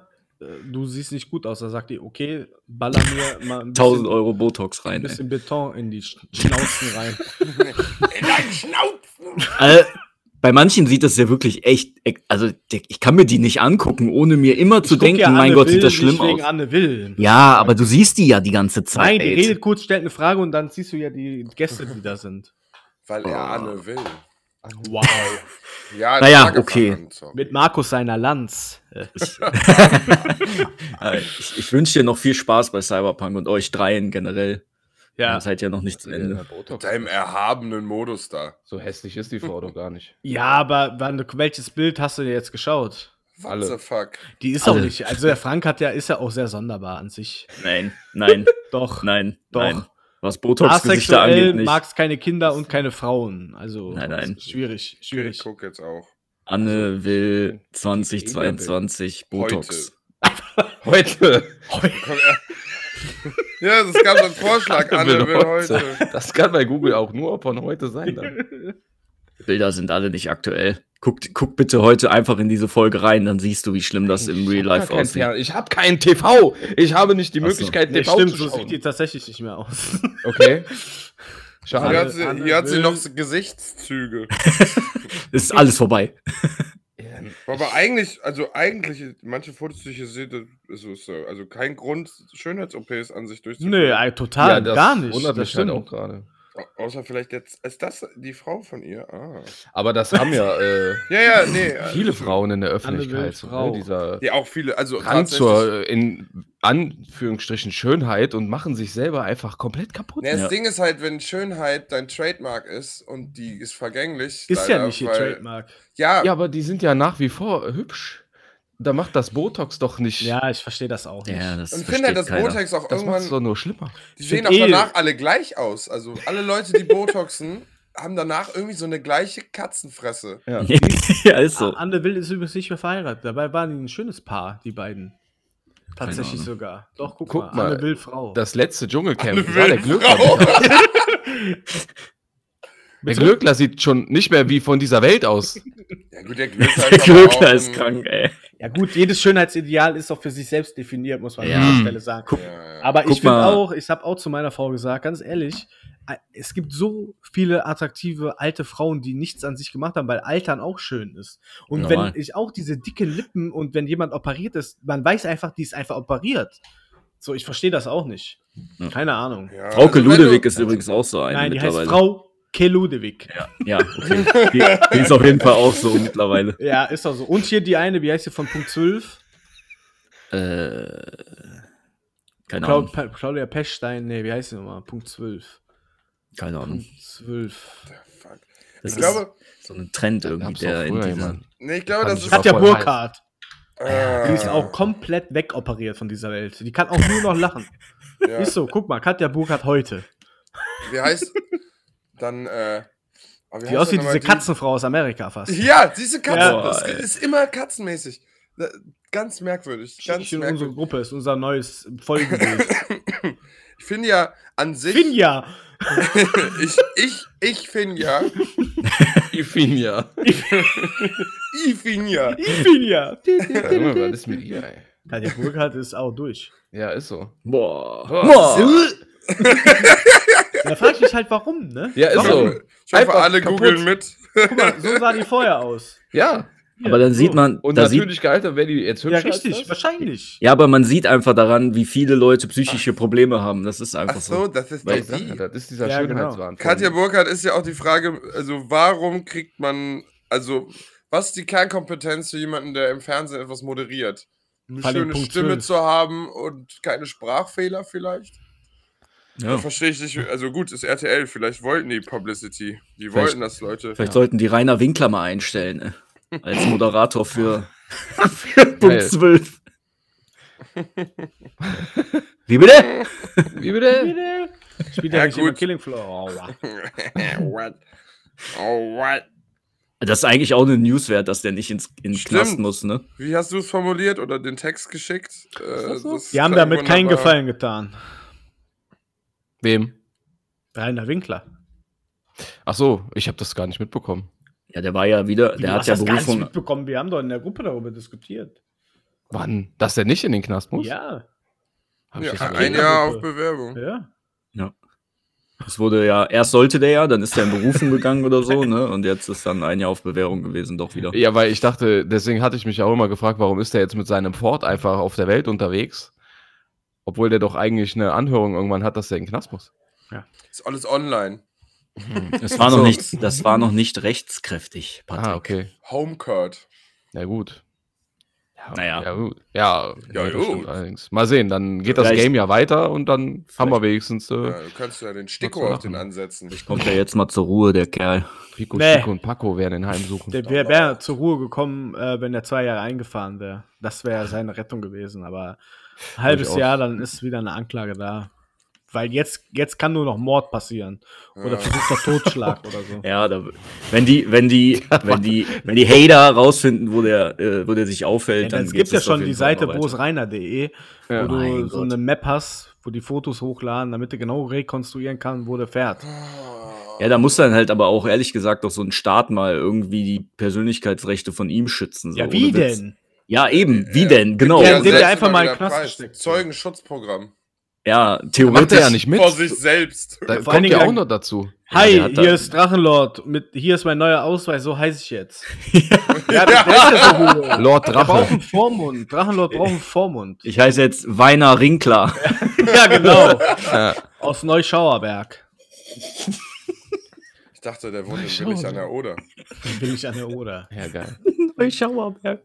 du siehst nicht gut aus. Da sagt die, okay, baller mir mal ein *laughs* 1000 Euro Botox ein rein. Ey. bisschen Beton in die Sch- Schnauzen rein. *laughs* In deinen Schnauzen! Also, bei manchen sieht das ja wirklich echt, also ich kann mir die nicht angucken, ohne mir immer zu Ich guck denken, ja mein Gott, Will sieht das nicht schlimm wegen aus. Anne Will. Ja, aber du siehst die ja die ganze Zeit. Nein, die ey. redet kurz, stellt eine Frage und dann siehst du ja die Gäste, die da sind. Weil er Oh. Anne will. Wow. *laughs* Ja, Naja, okay. Mit Markus seiner Lanz. *laughs* Äh, ich ich wünsche dir noch viel Spaß bei Cyberpunk und euch dreien generell. Ja. Ihr seid ja noch nicht zu Ende. Mit deinem erhabenen Modus da. So hässlich ist die Frau doch gar nicht. *laughs* Ja, aber wann, welches Bild hast du dir jetzt geschaut? What Alle. the fuck? Die ist Alle. auch nicht. Also der Frank hat ja, ist ja auch sehr sonderbar an sich. Nein, nein, Doch. nein, Doch. nein. Was Botox-Gesichter angeht, nicht. magst keine Kinder und keine Frauen. Also Nein, nein. ist schwierig, Ich schwierig. guck jetzt auch. Anne will 2022 Botox. Heute. Er- ja, es gab so einen Vorschlag. Anne will heute. Das kann bei Google auch nur von heute sein. Dann. *laughs* Bilder sind alle nicht aktuell. Guck, guck bitte heute einfach in diese Folge rein, dann siehst du, wie schlimm das im Real Life kein aussieht. Fer- ich habe keinen TV. Ich habe nicht die so. Möglichkeit, Nee, TV stimmt, zu so schauen. sieht die tatsächlich nicht mehr aus. *laughs* Okay. Hier Schade. hat sie, Anne hier hat sie noch so Gesichtszüge. *laughs* Ist alles vorbei. *laughs* Aber eigentlich, also eigentlich, manche Fotos, die ich hier sehe, ist es so. Also kein Grund, Schönheits-OPs an sich durchzuführen. Nö, äh, total, das gar nicht. Wundert das mich halt stimmt. auch gerade. Au- Außer vielleicht jetzt, ist das die Frau von ihr? Ah. Aber das haben ja äh, *laughs* Ja, ja, nee. äh, viele Frauen in der Öffentlichkeit. So, Frau. ne? Dieser Ja, auch viele, also tatsächlich- zur in Anführungsstrichen Schönheit und machen sich selber einfach komplett kaputt. Nee, das Ja. Ding ist halt, wenn Schönheit dein Trademark ist und die ist vergänglich. Ist ja leider, nicht ihr weil- Trademark. Ja, Ja, aber die sind ja nach wie vor hübsch. Da macht das Botox doch nicht. Ja, ich verstehe das auch nicht. Ja, das und ich finde halt, versteht keiner. Botox auch das macht es irgendwann, doch nur schlimmer. die sehen auch eh- danach alle gleich aus. Also alle Leute, die Botoxen, *laughs* haben danach irgendwie so eine gleiche Katzenfresse. Ja. *laughs* ja, ist so. Anne Will ist übrigens nicht mehr verheiratet. Dabei waren die ein schönes Paar, die beiden. Tatsächlich sogar. Doch, guck, Guck mal. mal, Anne Will Frau. Das letzte Dschungelcamp. Eine sah der. *laughs* der Glöckler sieht schon nicht mehr wie von dieser Welt aus. *laughs* Ja gut, der *laughs* Glöckler Der ist, Glöckler ist krank, ey. ja gut, jedes Schönheitsideal ist auch für sich selbst definiert, muss man Ja. an der Stelle sagen. Guck. Aber Guck ich finde auch, ich habe auch zu meiner Frau gesagt, ganz ehrlich, äh, es gibt so viele attraktive alte Frauen, die nichts an sich gemacht haben, weil Altern auch schön ist. Und Normal. wenn ich auch diese dicke Lippen und wenn jemand operiert ist, man weiß einfach, die ist einfach operiert. So, ich verstehe das auch nicht. Keine Ahnung. Ja, Frauke also Ludewig du- ist übrigens auch so eine Nein, die heißt mittlerweile. Frau Keludewig. Ja, ja okay. Die, die ist auf jeden Fall auch so mittlerweile. Ja, ist doch so. Und hier die eine, wie heißt sie von Punkt 12? Äh, keine Ahnung. Pa- Claudia Pechstein, nee, wie heißt sie nochmal? Punkt 12. Keine Ahnung. Punkt 12. Fuck. Das Ich ist glaube, so ein Trend irgendwie, der auch in dieser. nee, ich glaube, das ist. auch Katja Burkhardt. Ah, Die ist auch komplett wegoperiert von dieser Welt. Die kann auch nur noch lachen. ja. Ist so, guck mal, Katja Burkhardt heute. Wie heißt dann, äh. wie Die aussieht wie diese die- Katzenfrau aus Amerika fast. Ja, diese Katze. Ja. Das ist immer katzenmäßig. Da- Ganz merkwürdig. Ganz unsere merkwürdig. Gruppe ist unser neues Folgenbild. *laughs* Ich finde ja an sich. Finja! *laughs* ich, ich, ich finde ja. *laughs* Ich finde ja. Ich finde ja. Finja! Was ist mit ihr, ey? Katja Burkhardt ist auch durch. Ja, ist so. Boah. Boah. Boah. Da frage ich mich halt, warum, ne? Ja, ist warum? so. Ich hoffe, Einfach alle kaputt. googeln mit. Guck mal, so sah die vorher aus. Ja. Aber dann sieht man, Und da sieht, natürlich gealtert, wäre die jetzt hübscher Ja, richtig, das? wahrscheinlich. ja, aber man sieht einfach daran, wie viele Leute psychische Probleme haben. Das ist einfach Ach so, so. das ist Weil doch die. das ist dieser Ja, genau. Schönheitswahn. Katja Burkhardt ist ja auch die Frage, also warum kriegt man, also was ist die Kernkompetenz für jemanden, der im Fernsehen etwas moderiert? Eine schöne Punkt Stimme 12. zu haben und keine Sprachfehler vielleicht? Ja. Verstehe ich nicht. Also gut, ist RTL, vielleicht wollten die Publicity. Die Vielleicht- wollten das, Leute. Vielleicht sollten die Rainer Winkler mal einstellen, äh, als *laughs* Moderator für, *laughs* für Punkt Geil. 12. *laughs* Wie bitte? Wie bitte? Spielt ja, Ja, gut. Killing Floor. Oh, what? Oh, what? Das ist eigentlich auch eine News wert, dass der nicht ins, in. Knast muss, ne? Wie hast du es formuliert oder den Text geschickt? Äh, so? Die haben damit keinen. Gefallen getan. Wem? Rainer Winkler. Ach so, ich habe das gar nicht mitbekommen. Ja, der war ja wieder, Wie, der du hat hast ja das gar nicht Berufung. mitbekommen. Wir haben doch in der Gruppe darüber diskutiert. Wann? Dass der nicht in den Knast muss? Ja, Hab Ja, ein Jahr auf Bewerbung. ja. Es wurde ja, erst sollte der ja, dann ist der in Berufung gegangen oder so, ne? Und jetzt ist dann ein Jahr auf Bewährung gewesen, doch wieder. Ja, weil ich dachte, deswegen hatte ich mich auch immer gefragt, warum ist der jetzt mit seinem Ford einfach auf der Welt unterwegs? Obwohl der doch eigentlich eine Anhörung irgendwann hat, dass der in den Knast muss. Ist alles online. *laughs* Das war noch nicht, das war noch nicht rechtskräftig, Patrick. Ah, okay. Homecard. Ja, gut. Ja, Naja. Ja, gut. Ja, Ja, gut. stimmt allerdings. Mal sehen, dann geht das Vielleicht- Game ja weiter und dann haben wir wenigstens äh, Ja, du kannst ja den Sticko auf den ansetzen. Kommt er jetzt mal zur Ruhe, der Kerl. Pico, Nee. Chico und Paco werden ihn heimsuchen. Der wäre wär zur Ruhe gekommen, äh, wenn er zwei Jahre eingefahren wäre. Das wäre seine Rettung gewesen. Aber halbes Durchaus. Jahr, dann ist wieder eine Anklage da. Weil jetzt, jetzt kann nur noch Mord passieren. Oder Ja. versuchter Totschlag oder so. *laughs* Ja, da, wenn die, wenn die, wenn die, wenn die Hater rausfinden, wo der, äh, wo der sich Ja, aufhält, dann es gibt ja schon die Seite weiter. brosreiner.de, Ja. wo Mein du so Gott. eine Map hast, wo die Fotos hochladen, damit er genau rekonstruieren kann, wo der fährt. Ja, da muss dann halt aber auch ehrlich gesagt doch so ein Staat mal irgendwie die Persönlichkeitsrechte von ihm schützen. So, Ja, wie denn? Ja, eben, wie denn? Genau. Ja, Ja, indem der einfach mal Knast. Zeugenschutzprogramm. theoretisch. Macht er ja nicht mit. Vor sich selbst. Da Vor kommt ja auch noch dazu. Hi, hat hier ist Drachenlord. Mit, hier ist mein neuer Ausweis, so heiße ich jetzt. *laughs* ja, der, der ist ja so. Lord Drache. einen Vormund. Drachenlord braucht einen Vormund. Ich heiße jetzt Weiner Rinkler. *laughs* ja, genau. Ja. Aus Neuschauerberg. Ich dachte, der wohnt in Willig an der Oder. Bin ich an der Oder. *laughs* ja, geil. Neuschauerberg.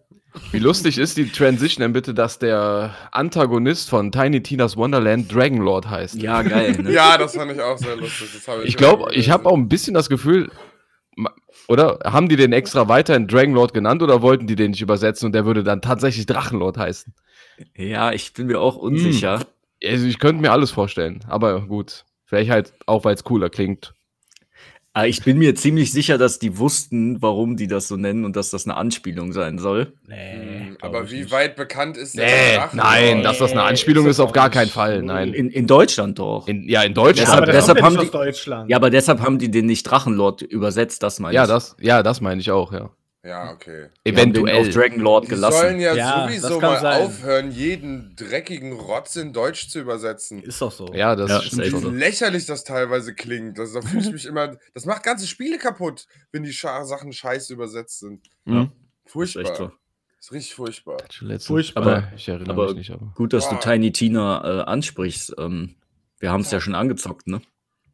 Wie lustig ist die Transition denn bitte, dass der Antagonist von Tiny Tina's Wonderland Dragonlord heißt? Ja, geil. Ne? Ja, das fand ich auch sehr lustig. Ich glaube, ich habe auch ein bisschen das Gefühl, oder haben die den extra weiterhin Dragonlord genannt oder wollten die den nicht übersetzen und der würde dann tatsächlich Drachenlord heißen? Ja, ich bin mir auch unsicher. Also ich könnte mir alles vorstellen, aber gut. Vielleicht halt auch, weil es cooler klingt. Aber ich bin mir ziemlich sicher, dass die wussten, warum die das so nennen und dass das eine Anspielung sein soll. Nee. Hm, Aber wie weit bekannt ist der Nee, Drachenlord? nein, dass das eine Anspielung ist ist, auf gar keinen nicht. Fall. Nein. In, in Deutschland doch. In, ja, in Ja, Deutschland. Deshalb- aber deshalb haben die- aus Deutschland. ja, aber deshalb haben die den nicht Drachenlord übersetzt, das meine ja, ich. das, ja, das meine ich auch, ja. Ja, okay. Die haben den Eventuell. auf Dragonlord Die gelassen. sollen ja, Ja, sowieso das mal sein. aufhören, jeden dreckigen Rotz in Deutsch zu übersetzen. Ist doch so. Ja, das Ja, ist echt Wie so. schon. lächerlich das teilweise klingt. Das, da fühle ich mich immer. Das macht ganze Spiele kaputt, wenn die Sachen scheiße übersetzt sind. Hm? Furchtbar. echt so. Ist richtig furchtbar. Furchtbar. Aber ich erinnere Aber- mich nicht. Aber. Gut, dass du Boah. Tiny Tina äh, ansprichst. Ähm, wir haben es ja schon angezockt, ne?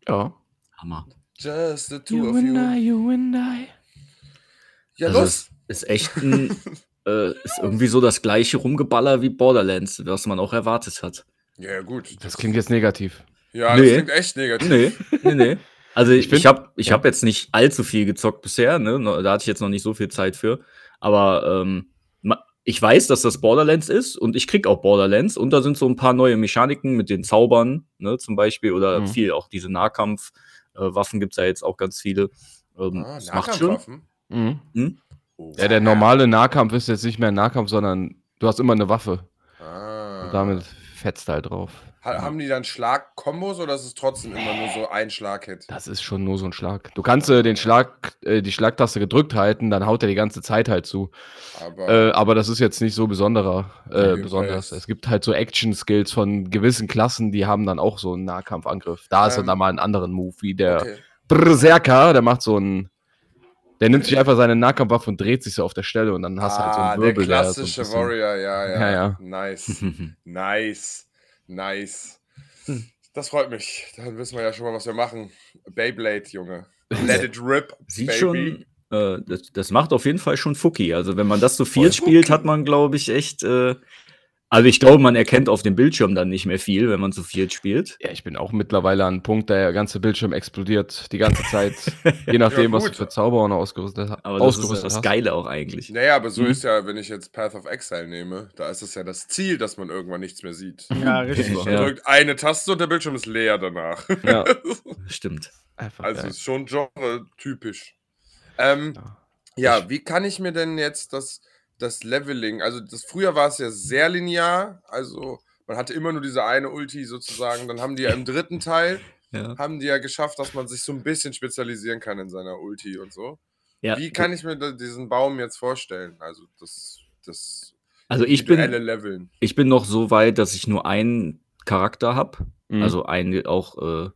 Ja. Hammer. Just the two of you. you and I. Ja, Also los. es ist echt ein, äh, ist irgendwie so das gleiche Rumgeballer wie Borderlands, was man auch erwartet hat. Ja, gut. Das klingt jetzt negativ. Ja, Nee. das klingt echt negativ. Nee, nee, nee. Also ich, ich habe ich ja. hab jetzt nicht allzu viel gezockt bisher, ne? Da hatte ich jetzt noch nicht so viel Zeit für. Aber ähm, ich weiß, dass das Borderlands ist und ich krieg auch Borderlands und da sind so ein paar neue Mechaniken mit den Zaubern, ne, zum Beispiel, oder Mhm. viel auch diese Nahkampfwaffen äh, Waffen gibt's ja jetzt auch ganz viele. Ähm, Ah, das macht schon. Nahkampfwaffen? Mhm. Hm? Oh, Ja, der normale Nahkampf ist jetzt nicht mehr ein Nahkampf, sondern du hast immer eine Waffe. Ah. Und damit fetzt halt drauf. Ha haben die dann Schlagkombos oder ist es trotzdem immer nur so ein Schlaghit? Das ist schon nur so ein Schlag. Du kannst äh, den Schlag, äh, die Schlagtaste gedrückt halten, dann haut er die ganze Zeit halt zu. Aber Äh, aber das ist jetzt nicht so besonderer, äh, besonders. Es gibt halt so Action-Skills von gewissen Klassen, die haben dann auch so einen Nahkampfangriff. Da ist Ähm, dann mal einen anderen Move, wie der okay. Berserker, der macht so einen. Der nimmt sich einfach seine Nahkampfwaffe und dreht sich so auf der Stelle und dann hast du halt so ah, einen der Wirbel. der so ein klassische bisschen- Warrior, ja, ja. Ja, ja. Nice. *laughs* Nice. Nice. Das freut mich. Dann wissen wir ja schon mal, was wir machen. Beyblade, Junge. *laughs* Let it rip. Sieht baby. schon, äh, das, das macht auf jeden Fall schon Fuki. Also wenn man das so Voll viel spielt, Fuki. hat man, glaube ich, echt. Äh, also ich glaube, man erkennt auf dem Bildschirm dann nicht mehr viel, wenn man zu viel spielt. Ja, ich bin auch mittlerweile an einem Punkt, der ganze Bildschirm explodiert die ganze Zeit. *laughs* Je nachdem, was du für Zauberer noch ausgerüstet, ha- Aber das ist ausgerüstet das hast. Geile auch eigentlich. Naja, aber so Mhm. ist ja, wenn ich jetzt Path of Exile nehme, da ist es ja das Ziel, dass man irgendwann nichts mehr sieht. Ja, *laughs* richtig. Ja. Man drückt eine Taste und der Bildschirm ist leer danach. Ja, *laughs* Stimmt. einfach Also geil. ist schon Genre-typisch. Ähm, Ja. ja, wie kann ich mir denn jetzt das, das Leveling, also das früher war es ja sehr linear, also man hatte immer nur diese eine Ulti sozusagen, dann haben die ja im dritten Teil, *laughs* Ja. haben die ja geschafft, dass man sich so ein bisschen spezialisieren kann in seiner Ulti und so. Ja, Wie kann ich mir da diesen Baum jetzt vorstellen? Also das, das also ich bin, Leveln. ich bin noch so weit, dass ich nur einen Charakter habe. Mhm. Also ein auch, äh,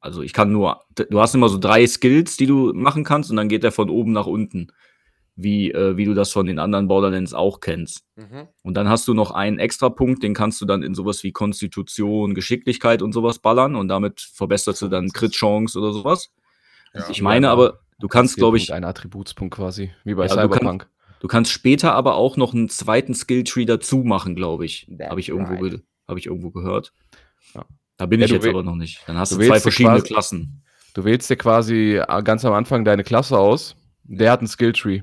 also ich kann nur, du hast immer so drei Skills, die du machen kannst und dann geht der von oben nach unten. Wie, äh, wie du das von den anderen Borderlands auch kennst. Mhm. Und dann hast du noch einen extra Punkt, den kannst du dann in sowas wie Konstitution, Geschicklichkeit und sowas ballern und damit verbesserst du dann Crit-Chance oder sowas. Ja. Ich meine aber, du kannst, glaube ich, Ein Attributspunkt quasi, wie bei Ja, du Cyberpunk. du kannst später aber auch noch einen zweiten Skill-Tree dazu machen, glaube ich. Habe ich, irgendwo right. hab ich irgendwo gehört. Ja. Da bin Ja, ich jetzt aber noch nicht. Dann hast du du, zwei verschiedene quasi- Klassen. Du wählst dir quasi äh, ganz am Anfang deine Klasse aus. Der hat einen Skilltree.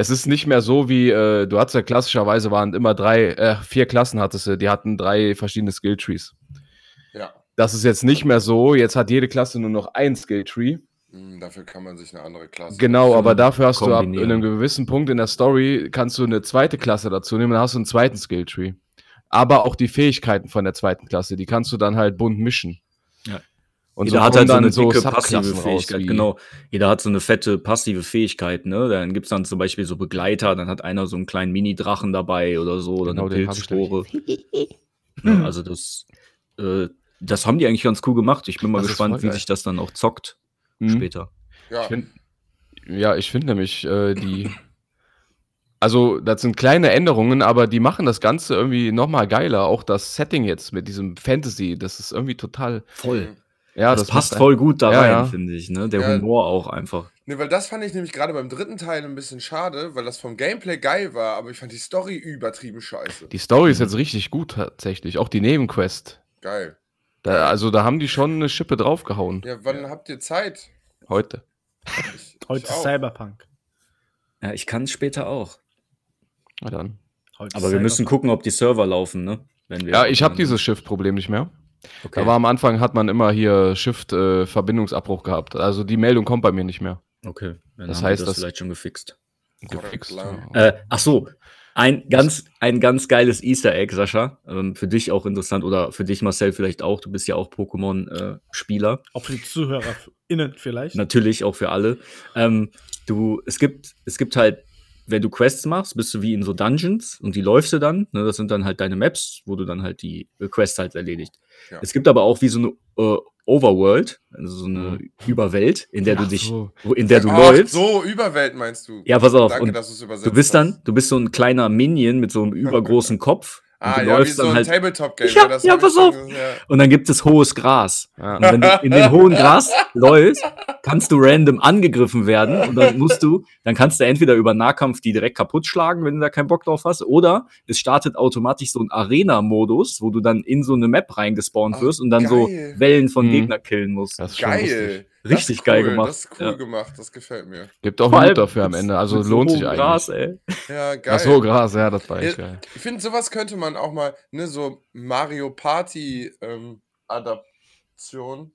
Es ist nicht mehr so wie, äh, du hattest ja klassischerweise waren immer drei, äh, vier Klassen hattest du, die hatten drei verschiedene Skilltrees. Ja. Das ist jetzt nicht mehr so, jetzt hat jede Klasse nur noch ein Skilltree. Hm, Dafür kann man sich eine andere Klasse. Genau, aber dafür hast du ab einem gewissen Punkt in der Story, kannst du eine zweite Klasse dazu nehmen, dann hast du einen zweiten Skilltree. aber auch die Fähigkeiten von der zweiten Klasse, die kannst du dann halt bunt mischen. Und Jeder so hat halt so eine dicke passive Fähigkeit, genau. Jeder hat so eine fette passive Fähigkeit, ne? Dann gibt's dann zum Beispiel so Begleiter, dann hat einer so einen kleinen Mini-Drachen dabei oder so, oder Genau, eine Pilzspore. ja, *laughs* also das, äh, das haben die eigentlich ganz cool gemacht. Ich bin mal Das gespannt, wie sich das dann auch zockt Mhm. später. Ja, Ich find, ja, ich finde nämlich äh, die. *laughs* Also, das sind kleine Änderungen, aber die machen das Ganze irgendwie nochmal geiler. Auch das Setting jetzt mit diesem Fantasy, das ist irgendwie total. Voll. Ja, das, das, passt voll gut da Ja, rein, ja. finde ich, ne? Der Ja. Humor auch einfach. Ne, weil das fand ich nämlich gerade beim dritten Teil ein bisschen schade, weil das vom Gameplay geil war, aber ich fand die Story übertrieben scheiße. Die Story ist jetzt richtig gut tatsächlich. Auch die Nebenquest. Geil. Da, also, da haben die schon eine Schippe draufgehauen. Ja, wann habt ihr Zeit? Heute. Ich, *laughs* Heute ich ist. Cyberpunk. Ja, ich kann später auch. Na dann. Heute Aber wir müssen gucken, ob die Server laufen, ne? Wenn wir Ja, ich habe dieses Schiff-Problem nicht mehr. Okay. Da war am Anfang hat man immer hier Shift-Verbindungsabbruch gehabt. Also die Meldung kommt bei mir nicht mehr. okay. Dann Das haben wir heißt, das dass- vielleicht schon gefixt. Gefixt. Ja. Äh, ach so, ein ganz, ein ganz geiles Easter Egg, Sascha. Ähm, für dich auch interessant oder für dich, Marcel, vielleicht auch. Du bist ja auch Pokémon-Spieler. Auch für die ZuhörerInnen vielleicht. Natürlich auch für alle. Ähm, du, es gibt, es gibt halt, wenn du Quests machst, bist du wie in so Dungeons und die läufst du dann. Ne, das sind dann halt deine Maps, wo du dann halt die äh, Quests halt erledigt. Ja. Es gibt aber auch wie so eine äh, Overworld, also so eine Überwelt, in der du Ach dich, so. in der du Ach, läufst. so, Überwelt meinst du? Ja, pass auf. Danke, und dass du es übersetzt Du bist dann, du bist so ein kleiner Minion mit so einem *laughs* übergroßen Kopf. Und Ah, du ja, wie läufst so dann ein halt. Tabletop-Game. Ja, das ja, pass auf. gesehen, ja. Und dann gibt es hohes Gras. Ja. Und wenn du in dem hohen *laughs* Gras läufst, kannst du random angegriffen werden. Und dann musst du, dann kannst du entweder über Nahkampf die direkt kaputt schlagen, wenn du da keinen Bock drauf hast, oder es startet automatisch so ein Arena-Modus, wo du dann in so eine Map reingespawnt Ach, wirst und dann so geil. Wellen von Mhm. Gegner killen musst. Das ist schon lustig. Geil. Richtig das ist geil cool, gemacht. Das ist cool Ja. gemacht, das gefällt mir. Gibt auch allem dafür am Ende, also mit so lohnt sich eigentlich. Gras, ey. Ja, geil. Ach so, Gras, ja, das war Ja, echt geil. Ich finde, sowas könnte man auch mal, ne, so Mario Party ähm, Adaption,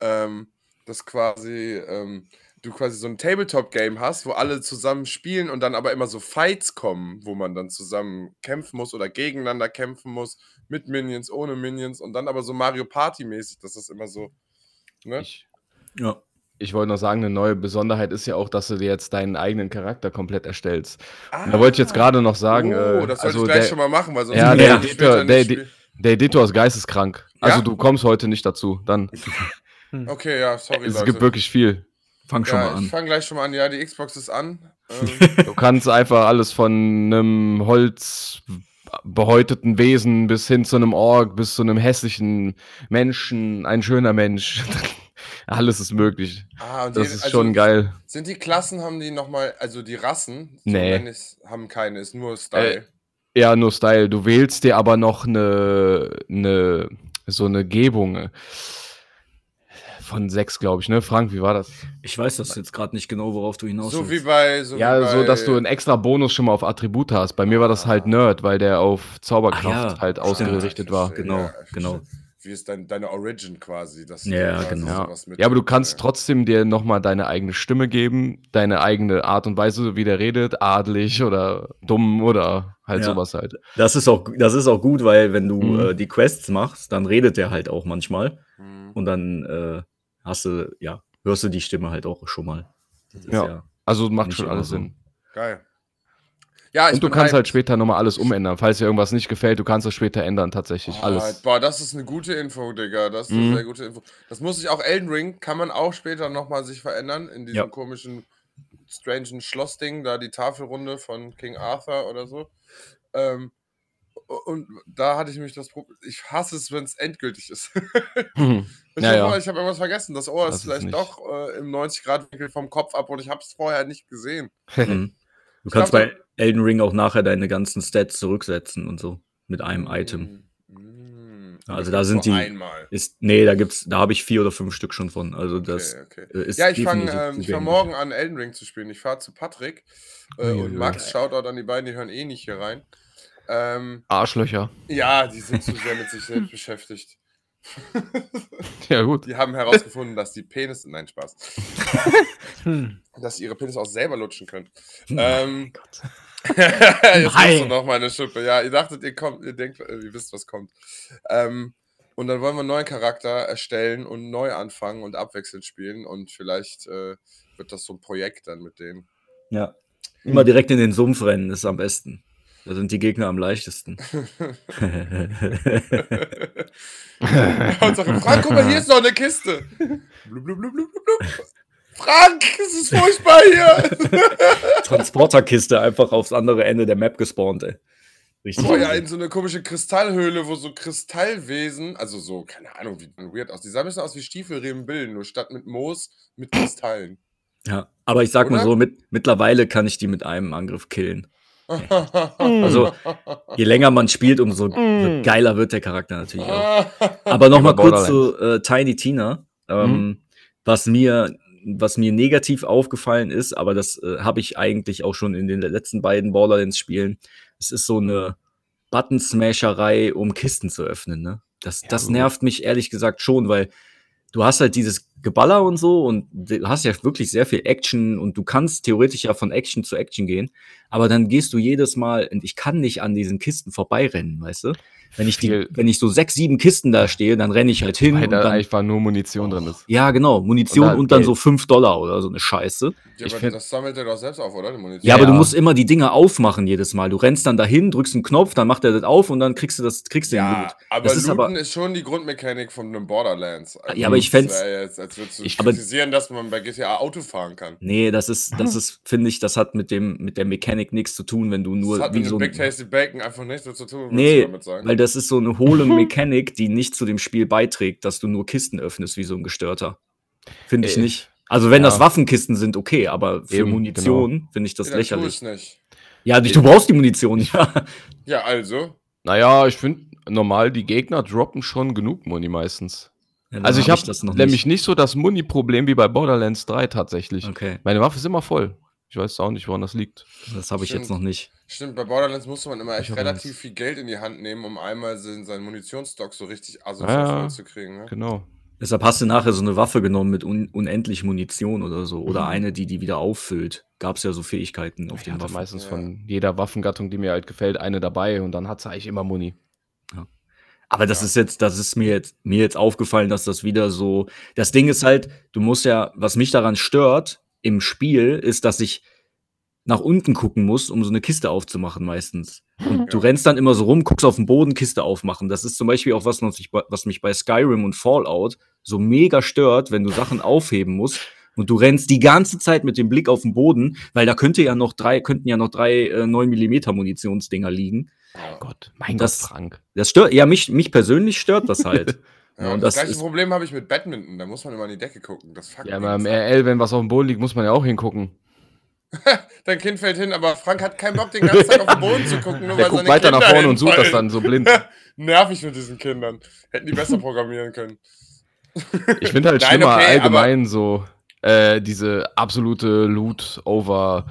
ähm, das quasi, ähm, du quasi so ein Tabletop-Game hast, wo alle zusammen spielen und dann aber immer so Fights kommen, wo man dann zusammen kämpfen muss oder gegeneinander kämpfen muss, mit Minions, ohne Minions und dann aber so Mario Party-mäßig, dass das immer so, ne? Ich, Ja. ich wollte noch sagen, eine neue Besonderheit ist ja auch, dass du dir jetzt deinen eigenen Charakter komplett erstellst. Ah, da wollte ich jetzt gerade noch sagen, oh, äh, das sollte also ich gleich der, schon mal machen, weil sonst Ja, der ich Editor- später der der Editor ist geisteskrank. Also Ja? du kommst heute nicht dazu. Dann *laughs* Okay, ja, sorry, es Leute. gibt wirklich viel. Fang schon ja, mal ich an. fange gleich schon mal an. Ja, die Xbox ist an. Ähm, Du kannst einfach alles von einem Holz behäuteten Wesen bis hin zu einem Ork, bis zu einem hässlichen Menschen, ein schöner Mensch. *laughs* alles ist möglich. ah, und Das die- ist also schon geil. Sind die Klassen, haben die nochmal, also die Rassen, so Nee. ich's, haben keine, ist nur Style. Ja, nur Style. Du wählst dir aber noch eine, eine so eine Gebung äh, von sechs, glaube ich, ne? Frank, wie war das? Ich weiß das jetzt gerade nicht genau, worauf du hinaus so wie willst. bei. So ja, wie bei, so, dass du einen extra Bonus schon mal auf Attribute hast. Bei mir war das halt Nerd, weil der auf Zauberkraft Ah, ja, halt ausgerichtet ich war. Genau, ich genau. Wie ist dein, deine Origin quasi? Dass Ja, quasi genau. Ja. sowas mit- ja, aber du kannst Ja. trotzdem dir nochmal deine eigene Stimme geben, deine eigene Art und Weise, wie der redet, adelig oder dumm oder halt Ja. sowas halt. Das ist auch, das ist auch gut, weil wenn du Mhm. äh, die Quests machst, dann redet der halt auch manchmal. Hm. Und dann äh, hast du, ja, hörst du die Stimme halt auch schon mal. Das ist Ja. Also macht schon alles so. Sinn. Geil. Ja, ich Und du kannst halt später nochmal alles umändern. Falls dir irgendwas nicht gefällt, du kannst es später ändern, tatsächlich. Oh, alles. Boah, das ist eine gute Info, Digga. Das ist eine Mhm. sehr gute Info. Das muss ich auch Elden Ring, kann man auch später nochmal sich verändern in diesem Ja. komischen, strangen Schlossding, da die Tafelrunde von King Arthur oder so. Ähm, und da hatte ich mich das Problem. Ich hasse es, wenn es endgültig ist. Mhm. *laughs* *laughs* Ich Ja, hab ja. habe irgendwas vergessen. Das Ohr Das ist ist vielleicht nicht- doch äh, im 90-Grad-Winkel vom Kopf ab und ich habe es vorher nicht gesehen. *laughs* Mhm. Du Ich kannst glaub, bei Elden Ring auch nachher deine ganzen Stats zurücksetzen und so. Mit einem Item. Mm. Also da sind die- Einmal. Ist, nee, da gibt's, da habe ich vier oder fünf Stück schon von. Also das okay, okay. ist Ja, ich fange ähm, ich fang morgen an, Elden Ring zu spielen. Ich fahre zu Patrick äh, Uiuiui. und Max. Shoutout an die beiden, die hören eh nicht hier rein. Ähm, Arschlöcher. ja, die sind zu sehr mit sich selbst *laughs* beschäftigt. *laughs* Ja, gut. Die haben herausgefunden, dass die Penis. Nein, Spaß. *laughs* Hm. Dass sie ihre Penis auch selber lutschen können. Hm, Ähm, *laughs* Jetzt Nein. hast du noch mal eine Schippe. Ja, ihr dachtet, ihr kommt, ihr denkt, ihr wisst, was kommt. Ähm, und dann wollen wir einen neuen Charakter erstellen und neu anfangen und abwechselnd spielen. Und vielleicht äh, wird das so ein Projekt dann mit denen. Ja. Immer direkt in den Sumpf rennen ist am besten. Da sind die Gegner am leichtesten. *laughs* und sagen, Frank, guck mal, hier ist noch eine Kiste. Blub, blub, blub, blub, blub, blub. Frank, es ist furchtbar hier. *laughs* Transporterkiste einfach aufs andere Ende der Map gespawnt, ey. Richtig. Oh ja, in so eine komische Kristallhöhle, wo so Kristallwesen, also so, keine Ahnung, wie weird aus. Die sahen ein bisschen aus wie Stiefelrebenbillen, nur statt mit Moos mit Kristallen. Ja, aber ich sag mal Oder? so, mit, mittlerweile kann ich die mit einem Angriff killen. Also, *laughs* je länger man spielt, umso Mm. geiler wird der Charakter natürlich auch. *laughs* Aber noch Wie mal bei kurz zu äh, Tiny Tina. Ähm, Was mir was mir negativ aufgefallen ist, aber das äh, habe ich eigentlich auch schon in den letzten beiden Borderlands-Spielen. Es ist so eine Button-Smasherei, um Kisten zu öffnen. Ne? Das, Ja, das nervt mich ehrlich gesagt schon, weil du hast halt dieses Geballer und so und du hast ja wirklich sehr viel Action und du kannst theoretisch ja von Action zu Action gehen, aber dann gehst du jedes Mal und ich kann nicht an diesen Kisten vorbeirennen, weißt du? Wenn ich die, wenn ich so sechs, sieben Kisten da stehe, dann renne ich halt hin Weil und da dann, einfach nur Munition drin ist. ja genau, Munition Und und, dann dann Geld. so fünf Dollar oder so eine Scheiße. Ja, Ich aber find- das sammelt er doch selbst auf, oder? Die Munition. Ja, aber Ja. du musst immer die Dinger aufmachen jedes Mal. Du rennst dann dahin, drückst einen Knopf, dann macht er das auf und dann kriegst du das, kriegst du den Ja, Loot. aber Das ist Looten aber- ist schon die Grundmechanik von einem Borderlands. Also Ja, aber ich wär Jetzt, als würdest du Ich- aber- kritisieren, dass man bei GTA Auto fahren kann. Nee, das ist, das *laughs* ist, finde ich, das hat mit dem, mit der Mechanik nichts zu tun, wenn du nur das hat wie mit so Big Tasty Bacon einfach nichts zu tun, Nee, du damit sagen. weil das ist so eine hohle *laughs* Mechanik, die nicht zu dem Spiel beiträgt, dass du nur Kisten öffnest wie so ein Gestörter. Finde ich Äh, nicht. Also wenn ja. das Waffenkisten sind, okay, aber für Eben, Munition finde ich das ja, lächerlich. nicht. Ja, du brauchst die Munition, *laughs* ja. Ja, also. Naja, ich finde normal, die Gegner droppen schon genug Muni meistens. Ja, dann Also ich hab habe das noch nämlich nicht so das Muni-Problem wie bei Borderlands 3 tatsächlich. Okay, Meine Waffe ist immer voll. Ich weiß auch nicht, woran das liegt. das habe ich Stimmt. jetzt noch nicht. Stimmt, bei Borderlands musste man immer echt Ich hab relativ eins. viel Geld in die Hand nehmen, um einmal seinen Munitionsstock so richtig asozial Ja, voll zu kriegen. Ne? Genau. Deshalb hast du nachher so eine Waffe genommen mit un unendlich Munition oder so. Mhm. Oder eine, die die wieder auffüllt. Gab es ja so Fähigkeiten auf Ich den hatte Waffen. meistens Ja. von jeder Waffengattung, die mir halt gefällt, eine dabei und dann hat sie eigentlich immer Muni. Aber das Ja. ist jetzt, das ist mir jetzt, mir jetzt aufgefallen, dass das wieder so. Das Ding ist halt, du musst ja, was mich daran stört im Spiel, ist, dass ich nach unten gucken muss, um so eine Kiste aufzumachen meistens. Und du Ja. rennst dann immer so rum, guckst auf den Boden, Kiste aufmachen. Das ist zum Beispiel auch was, was mich, bei- Skyrim und Fallout so mega stört, wenn du Sachen aufheben musst. Und du rennst die ganze Zeit mit dem Blick auf den Boden, weil da könnte ja noch drei, könnten ja noch drei äh, 9 mm Munitionsdinger liegen. Ja. Gott, mein Das- Gott, Frank. Das stört, ja, mich, mich persönlich stört das halt. *laughs* Ja, und das, das gleiche ist- Problem habe ich mit Badminton. Da muss man immer an die Decke gucken. Das fuckt Ja, mich beim ab. RL, wenn was auf dem Boden liegt, muss man ja auch hingucken. *laughs* Dein Kind fällt hin, aber Frank hat keinen Bock, den ganzen Tag auf den Boden zu gucken, nur Der weil guckt seine weiter nach Kinder vorne und sucht das dann so blind. *laughs* Nervig mit diesen Kindern. Hätten die besser programmieren können. Ich finde halt Nein, schlimmer okay, allgemein so äh, diese absolute Loot-over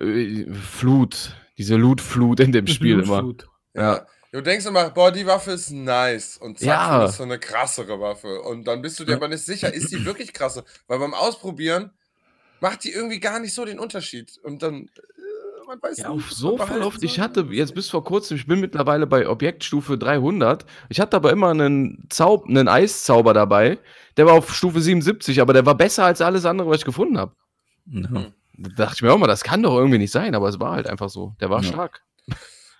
äh, Flut, diese Loot-Flut in dem Spiel immer. Ja. Du denkst immer, boah, die Waffe ist nice. Und zack, Ja. findest du eine krassere Waffe. Und dann bist du dir aber nicht sicher, ist die wirklich krasse? Weil beim Ausprobieren macht die irgendwie gar nicht so den Unterschied. Und dann, äh, man weiß Ja, nicht, auf was so voll oft. Ich hatte jetzt bis vor kurzem, ich bin mittlerweile bei Objektstufe 300. Ich hatte aber immer einen, Zaub, einen Eiszauber dabei. Der war auf Stufe 77, aber der war besser als alles andere, was ich gefunden habe. Ja. Da dachte ich mir auch mal, das kann doch irgendwie nicht sein, aber es war halt einfach so. Der war Ja. stark.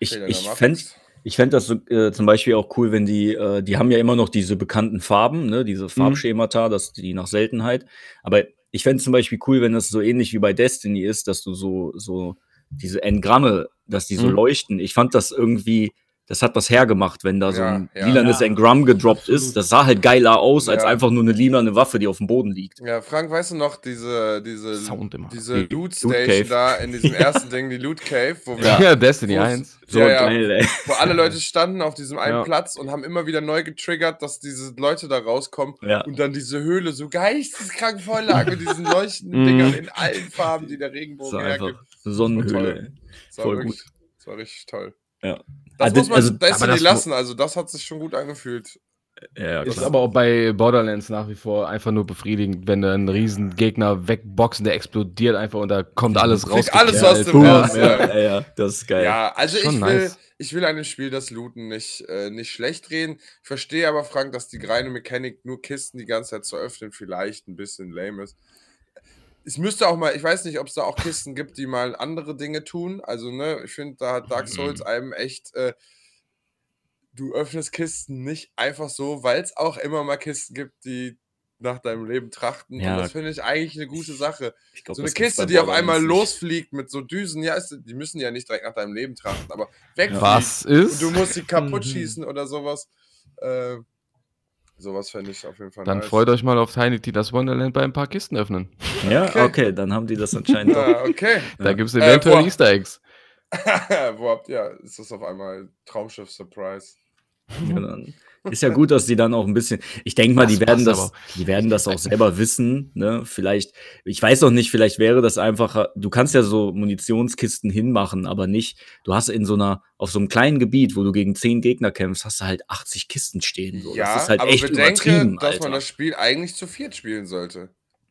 Ich, ich fände ich fänd das so, äh, zum Beispiel auch cool, wenn die, äh, die haben ja immer noch diese bekannten Farben, ne, diese Farbschemata, das die nach Seltenheit. Aber ich fände es zum Beispiel cool, wenn das so ähnlich wie bei Destiny ist, dass du so, so diese Engramme, dass die so Mhm. leuchten. Ich fand das irgendwie, das hat was hergemacht, wenn da so Ja, ein ja. lilanes Ja, Engramm gedroppt absolut. ist. Das sah halt geiler aus, als Ja. einfach nur eine lilane Waffe, die auf dem Boden liegt. Ja, Frank, weißt du noch, diese, diese, Sound immer. diese Die Loot Loot Station Cave. da in diesem *laughs* ersten Ding, die Loot Cave, wo wir Ja, Destiny Wo es- 1. So Ja, ja. geil, ey. wo alle Leute standen auf diesem einen Ja. Platz und haben immer wieder neu getriggert, dass diese Leute da rauskommen Ja. und dann diese Höhle so geisteskrank voll lag mit diesen leuchtenden Mhm. Dingern in allen Farben, die der Regenbogen war hergibt. Sonnenhöhle. Toll. ey. Das war voll wirklich, Das war richtig toll. Ja. Das Also- muss man also- Destiny lassen, also das hat sich schon gut angefühlt. Ja, Ist aber auch bei Borderlands nach wie vor einfach nur befriedigend, wenn du einen riesen Gegner wegboxen, der explodiert einfach und da kommt alles raus. Alles aus dem Boom. Herz, ja, ja. ja, ja, das ist geil. Ja, also Schon ich will, nice. ich will an dem Spiel das Looten nicht, äh, nicht schlecht reden. Ich verstehe aber, Frank, dass die reine Mechanik, nur Kisten die ganze Zeit zu öffnen, vielleicht ein bisschen lame ist. Es müsste auch mal, ich weiß nicht, ob es da auch Kisten gibt, die mal andere Dinge tun. Also, ne, ich finde, da hat Dark Souls einem echt, äh, du öffnest Kisten nicht einfach so, weil es auch immer mal Kisten gibt, die nach deinem Leben trachten. Ja. Und das finde ich eigentlich eine gute Sache. Ich glaub, So eine Kiste, die auf einmal nicht. losfliegt mit so Düsen, ja, ist, die müssen ja nicht direkt nach deinem Leben trachten, aber wegfliegt. Was Und ist? du musst sie kaputt *laughs* Mhm. schießen oder sowas. Äh, sowas fände ich auf jeden Fall Dann nice. freut euch mal auf Tiny Tina's Wonderland bei ein paar Kisten öffnen. Ja, Okay. okay. dann haben die das anscheinend *laughs* doch. Ja, okay. Da Ja. gibt es Äh, eventuell boah. Easter Eggs. *laughs* Wo habt ihr? Ist das auf einmal Traumschiff Surprise? Ja, dann ist ja gut, dass die dann auch ein bisschen. Ich denke mal, Das die werden das, aber. die werden das auch *laughs* selber wissen. Ne? Vielleicht, ich weiß noch nicht, vielleicht wäre das einfacher. Du kannst ja so Munitionskisten hinmachen, aber nicht. Du hast in so einer, auf so einem kleinen Gebiet, wo du gegen zehn Gegner kämpfst, hast du halt 80 Kisten stehen. So. ja, das ist halt aber echt bedenke, übertrieben, dass Alter. man das Spiel eigentlich zu viert spielen sollte.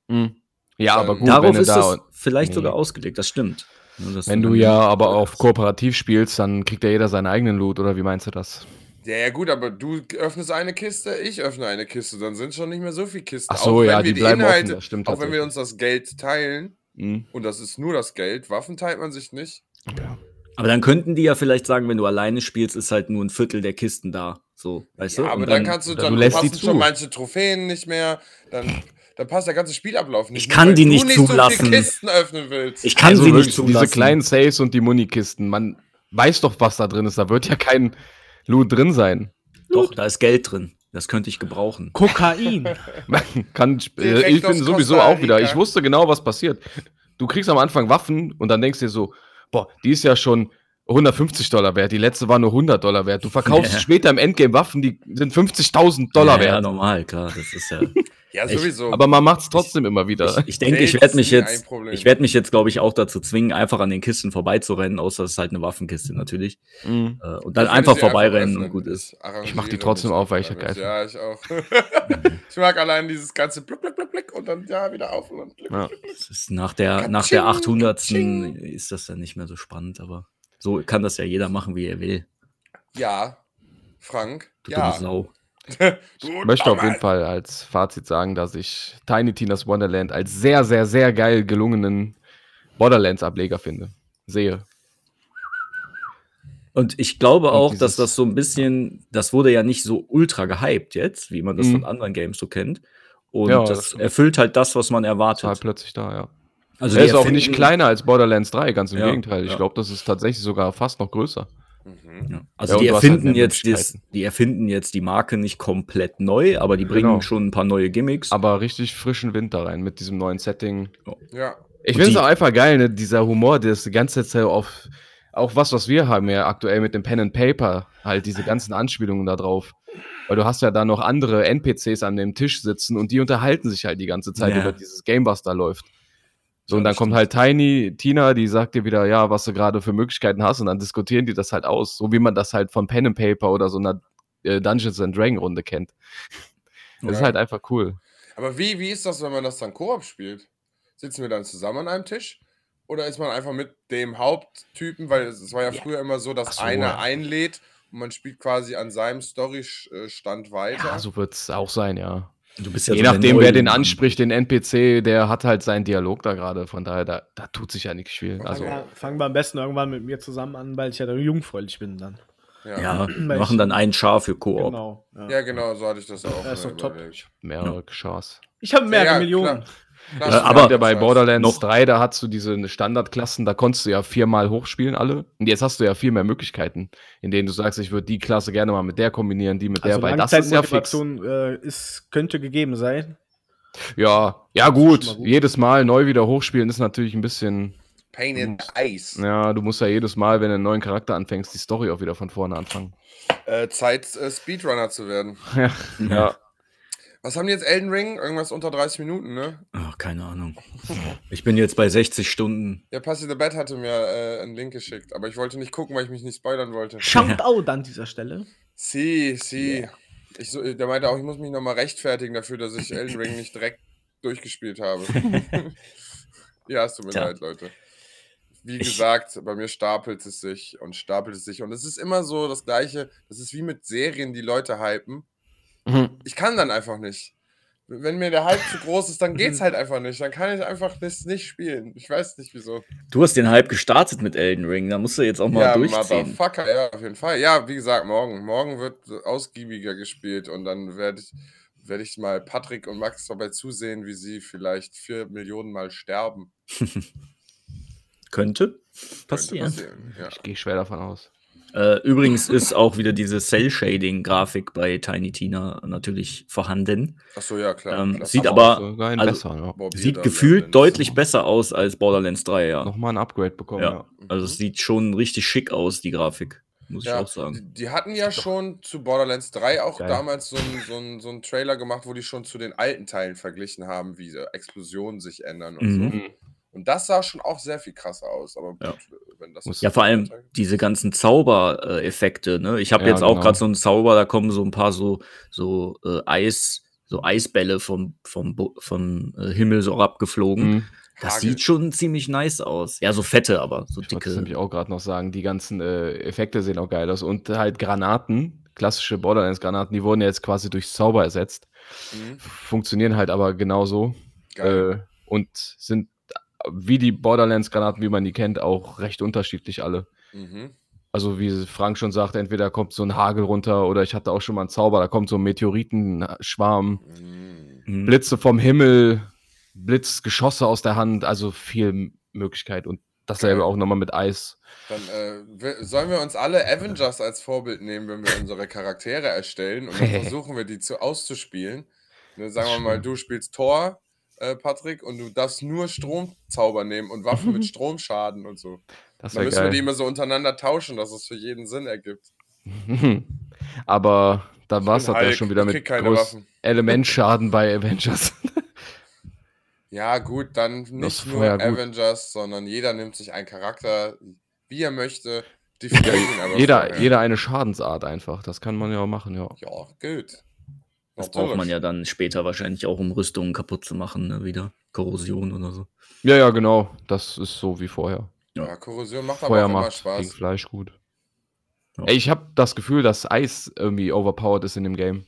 Hm. Ja, aber gut, Darauf ist da. es vielleicht Nee. sogar ausgelegt, das stimmt. Nur, dass Wenn du ja aber auch kooperativ spielst, dann kriegt ja jeder seinen eigenen Loot, oder wie meinst du das? Ja, ja, gut, aber du öffnest eine Kiste, ich öffne eine Kiste, dann sind schon nicht mehr so viele Kisten. Ach so, auch wenn ja, wir die die, bleiben offen, Inhalte, das stimmt auch wenn wir uns das Geld teilen, Hm. und das ist nur das Geld, Waffen teilt man sich nicht. Aber dann könnten die ja vielleicht sagen, wenn du alleine spielst, ist halt nur ein Viertel der Kisten da. So, weißt Ja, du? aber Und dann, kannst du, dann du lässt passen schon zu. manche Trophäen nicht mehr, dann, dann passt der ganze Spielablauf nicht. Ich kann weil die nicht nicht so zulassen. viele Kisten öffnen willst. Ich kann Also sie nicht zulassen. Diese kleinen Saves und die Munikisten, man weiß doch, was da drin ist. Da wird ja kein Loot drin sein. Doch, da ist Geld drin. Das könnte ich gebrauchen. Kokain. *laughs* Kann, äh, ich bin sowieso auch wieder. Ich wusste genau, was passiert. Du kriegst am Anfang Waffen und dann denkst du dir so, boah, die ist ja schon 150 Dollar wert. Die letzte war nur 100 Dollar wert. Du verkaufst Ja. später im Endgame Waffen, die sind 50.000 Dollar ja, ja, wert. normal, klar. Das ist ja. *laughs* Ja, Ich- sowieso. Aber man macht es trotzdem immer wieder. Ich, ich denke, ich werde mich jetzt, ich werde mich jetzt, glaube ich, auch dazu zwingen, einfach an den Kisten vorbeizurennen, außer es ist halt eine Waffenkiste natürlich. Mhm. Äh, und dann Ich einfach vorbeirennen und gut ist. Ich mach die trotzdem auf, weil ich das geil Ja, ich auch. *laughs* ich mag allein dieses ganze Blick, Blick, Blick, Blick und dann ja wieder auf und Blick, Ja. Blick, Blick. Ist nach der, nach der Katsching, 800. katsching. ist das dann nicht mehr so spannend, aber so kann das ja jeder machen, wie er will. Ja, Frank. Du ja. dumme Sau. *laughs* Ich möchte auf jeden Fall als Fazit sagen, dass ich Tiny Tina's Wonderland als sehr, sehr, sehr geil gelungenen Borderlands-Ableger finde. Sehe. Und ich glaube Und auch, dass das so ein bisschen, das wurde ja nicht so ultra gehypt jetzt, wie man das Mhm. von anderen Games so kennt. Und Ja, das das erfüllt halt das, was man halt erwartet. plötzlich da, ja. Also er ist auch nicht kleiner als Borderlands 3, ganz im Ja, Gegenteil. Ich ja. glaube, das ist tatsächlich sogar fast noch größer. Mhm. Ja. Also Ja, die halt erfinden mehr jetzt, die, Möglichkeiten. die erfinden jetzt die Marke nicht komplett neu, aber die bringen Genau. schon ein paar neue Gimmicks. Aber richtig frischen Wind da rein mit diesem neuen Setting. Ja. Ich finde es auch einfach geil, ne? dieser Humor, der ist die ganze Zeit auf, auch was, was wir haben ja aktuell mit dem Pen and Paper, halt diese ganzen Anspielungen da drauf. Weil du hast ja da noch andere NPCs an dem Tisch sitzen und die unterhalten sich halt die ganze Zeit Ja. über dieses Game, was da läuft. So, Ja, und dann kommt halt Tiny, Tina, die sagt dir wieder, ja, was du gerade für Möglichkeiten hast, und dann diskutieren die das halt aus, so wie man das halt von Pen and Paper oder so einer äh, Dungeons and Dragon Runde kennt. Das ist Ja. halt einfach cool. Aber wie, wie ist das, wenn man das dann Koop spielt? Sitzen wir dann zusammen an einem Tisch? Oder ist man einfach mit dem Haupttypen, weil es, war ja, Ja. früher immer so, dass so, einer ja. einlädt und man spielt quasi an seinem Storystand weiter. Ja, so wird es auch sein, ja. Du bist ja Je so nachdem, wer den anspricht, den NPC, der hat halt seinen Dialog da gerade. Von daher, da, da tut sich ja nichts viel. Also, Also, fangen wir am besten irgendwann mit mir zusammen an, weil ich ja jungfräulich bin dann. ja. Ja, wir machen dann einen Schar für Koop. Genau. Ja. Ja, genau, so hatte ich das auch. Ja, ist doch top. überlegt. mehrere Chance. Ich habe mehrere Ja, Millionen. klar. Stimmt, aber- ja, bei das Borderlands noch- 3, da hast du diese Standardklassen, da konntest du ja viermal hochspielen, alle. Und jetzt hast du ja viel mehr Möglichkeiten, in denen du sagst, ich würde die Klasse gerne mal mit der kombinieren, die mit der, Also weil das ist ja fix. Äh, ist, könnte gegeben sein. Ja, ja gut. gut. Jedes Mal neu wieder hochspielen ist natürlich ein bisschen. Pain in the Ice. Ja, du musst ja jedes Mal, wenn du einen neuen Charakter anfängst, die Story auch wieder von vorne anfangen. Äh, Zeit, äh, Speedrunner zu werden. *laughs* ja. ja. Was haben die jetzt Elden Ring? Irgendwas unter 30 Minuten, ne? Ach, keine Ahnung. Ich bin jetzt bei 60 Stunden. Ja, Passy the Bad hatte mir äh, einen Link geschickt, aber ich wollte nicht gucken, weil ich mich nicht spoilern wollte. Shoutout an dieser Stelle. Sie, sie. Ich so, der meinte auch, ich muss mich nochmal rechtfertigen dafür, dass ich Elden Ring nicht direkt durchgespielt habe. *laughs* ja, es tut mir Tja. leid, Leute. Wie Ich- gesagt, bei mir stapelt es sich und stapelt es sich. Und es ist immer so das Gleiche. Das ist wie mit Serien, die Leute hypen. Mhm. Ich kann dann einfach nicht. Wenn mir der Hype zu groß ist, dann geht's halt einfach nicht. Dann kann ich einfach das nicht spielen. Ich weiß nicht wieso. Du hast den Hype gestartet mit Elden Ring, da musst du jetzt auch mal ja, durchziehen. Motherfucker, ja, auf jeden Fall. Ja, wie gesagt, morgen. Morgen wird ausgiebiger gespielt und dann werde ich, werd ich mal Patrick und Max dabei zusehen, wie sie vielleicht vier Millionen Mal sterben. *laughs* Könnte Könnte passieren. passieren, Ja. Ich gehe schwer davon aus. Äh, übrigens ist auch wieder diese Cell-Shading-Grafik bei Tiny Tina natürlich vorhanden. Achso, ja, klar. Ähm, klar. sieht Aber aber- also- besser, ja. Boah, Sieht gefühlt deutlich besser aus als Borderlands 3, ja. Nochmal ein Upgrade bekommen, Ja. ja. Also es sieht schon richtig schick aus, die Grafik. Muss ich Ja, auch sagen. Die, die hatten ja schon zu Borderlands 3 auch Geil. damals so einen so ein- so ein Trailer gemacht, wo die schon zu den alten Teilen verglichen haben, wie so Explosionen sich ändern und Mhm. so. Mhm. Und das sah schon auch sehr viel krasser aus. Aber Ja. Wenn das Ja, vor allem diese ganzen Zaubereffekte. Ne? Ich habe Ja, jetzt auch genau. gerade so einen Zauber, da kommen so ein paar so, so äh, Eis, so Eisbälle vom, vom, vom äh, Himmel so abgeflogen. Mhm. Das Hagel. sieht schon ziemlich nice aus. Ja, so fette, aber so Ich wollte das dicke. nämlich auch gerade noch sagen. Die ganzen äh, Effekte sehen auch geil aus. Und halt Granaten, klassische Borderlands-Granaten, die wurden jetzt quasi durch Zauber ersetzt. Mhm. Funktionieren halt aber genauso. Geil. Äh, und sind wie die Borderlands-Granaten, wie man die kennt, auch recht unterschiedlich alle. Mhm. Also wie Frank schon sagt, entweder kommt so ein Hagel runter oder ich hatte auch schon mal einen Zauber, da kommt so ein Meteoritenschwarm, Mhm. Mhm. Blitze vom Himmel, Blitzgeschosse aus der Hand, also viel Möglichkeit und dasselbe Geil. auch nochmal mit Eis. Dann äh, wir- sollen wir uns alle Avengers als Vorbild nehmen, wenn wir unsere Charaktere erstellen und dann *laughs* versuchen wir die zu auszuspielen. Ne, sagen wir mal, du spielst Thor, äh, Patrick, und du darfst nur Stromzauber nehmen und Waffen mit *laughs* Stromschaden und so. Das Dann müssen wir die geil. immer so untereinander tauschen, dass es für jeden Sinn ergibt. *laughs* Aber dann war es das ja schon wieder mit groß. Elementschaden bei Avengers. *laughs* Ja, gut, dann nicht nur gut. Avengers, sondern jeder nimmt sich einen Charakter, wie er möchte. aber jeder, jeder eine Schadensart einfach. Das kann man ja auch machen, ja. Ja, gut. Das braucht man ja dann später wahrscheinlich auch, um Rüstungen kaputt zu machen, ne? wieder. Korrosion oder so. Ja, ja, genau. Das ist so wie vorher. Ja, Korrosion macht aber Feuer auch immer macht gegen Spaß. Fleisch gut. Ja. Ey, ich habe das Gefühl, dass Eis irgendwie overpowered ist in dem Game.